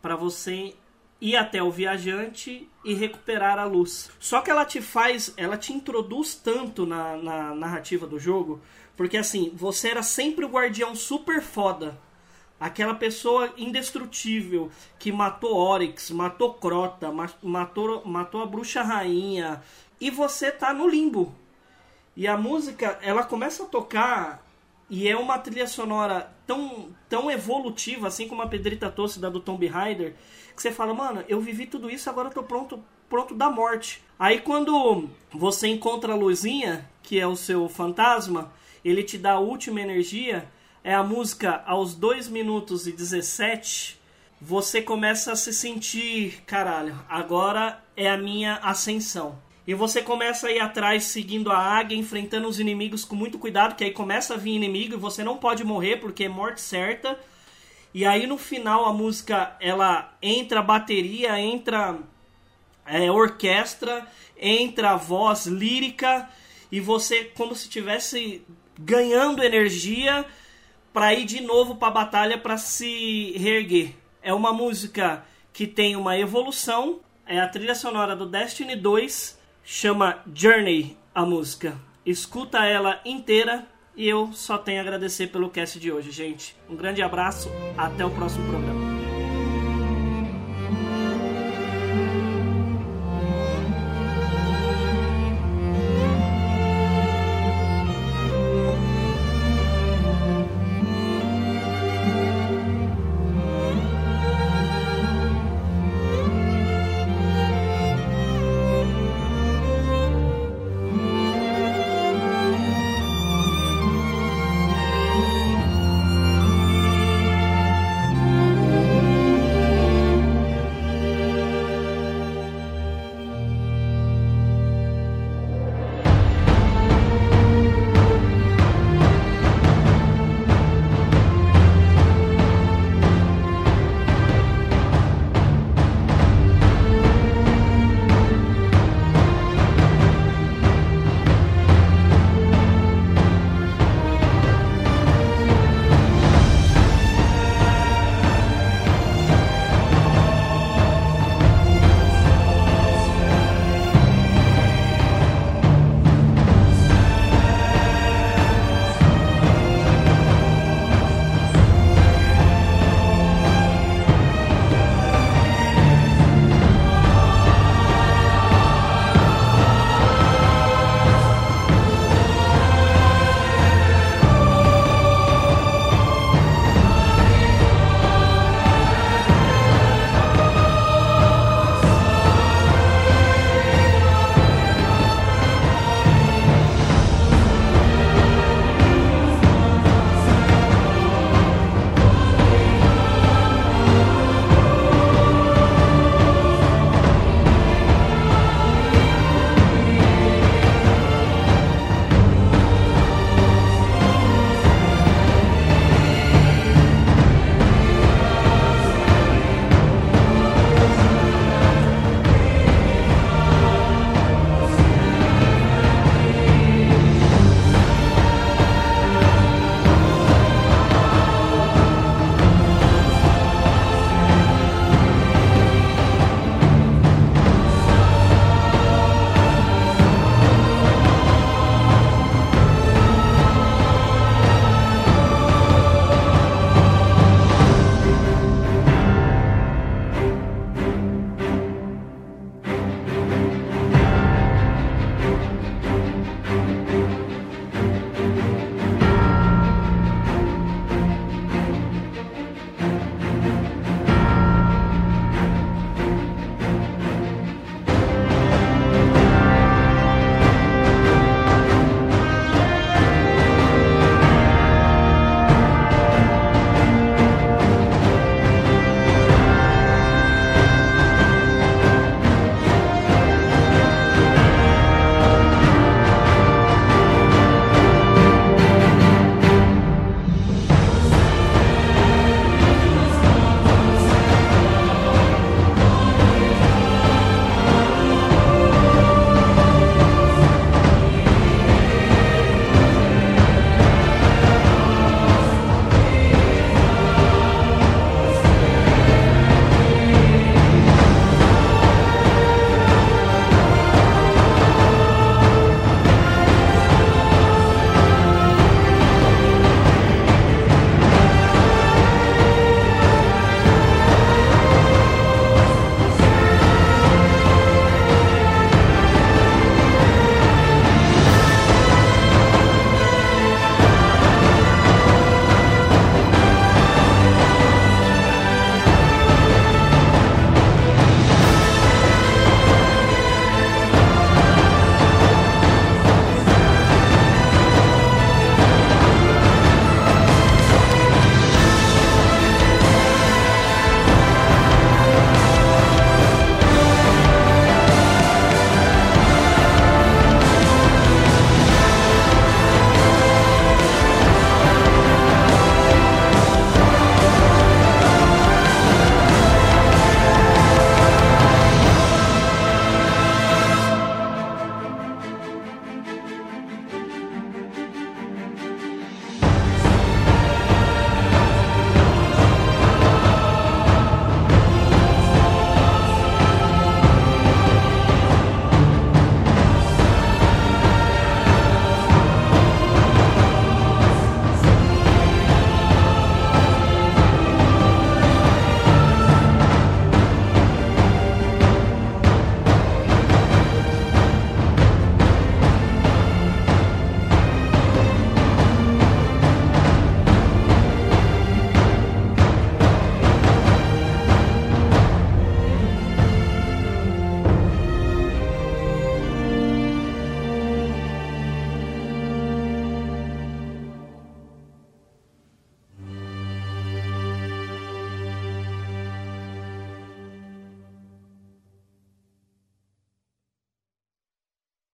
para você ir até o viajante e recuperar a luz. Só que ela te faz, ela te introduz tanto na, na narrativa do jogo, porque assim, você era sempre o guardião super foda. Aquela pessoa indestrutível que matou Oryx, matou Crota, matou, matou a bruxa rainha. E você tá no limbo. E a música, ela começa a tocar e é uma trilha sonora tão, tão evolutiva, assim como a Pedrita Tosse da do Tomb Raider, que você fala, mano, eu vivi tudo isso, agora eu tô pronto, pronto da morte. Aí quando você encontra a Luzinha, que é o seu fantasma, ele te dá a última energia, é a música aos 2 minutos e 17, você começa a se sentir, caralho, agora é a minha ascensão. E você começa a ir atrás seguindo a águia, enfrentando os inimigos com muito cuidado, que aí começa a vir inimigo e você não pode morrer porque é morte certa. E aí no final a música ela entra bateria, entra é, orquestra, entra voz lírica e você como se tivesse ganhando energia para ir de novo para a batalha para se reerguer. É uma música que tem uma evolução, é a trilha sonora do Destiny 2 chama Journey a música. escuta ela inteira e eu só tenho a agradecer pelo cast de hoje, gente. Um grande abraço, até o próximo programa.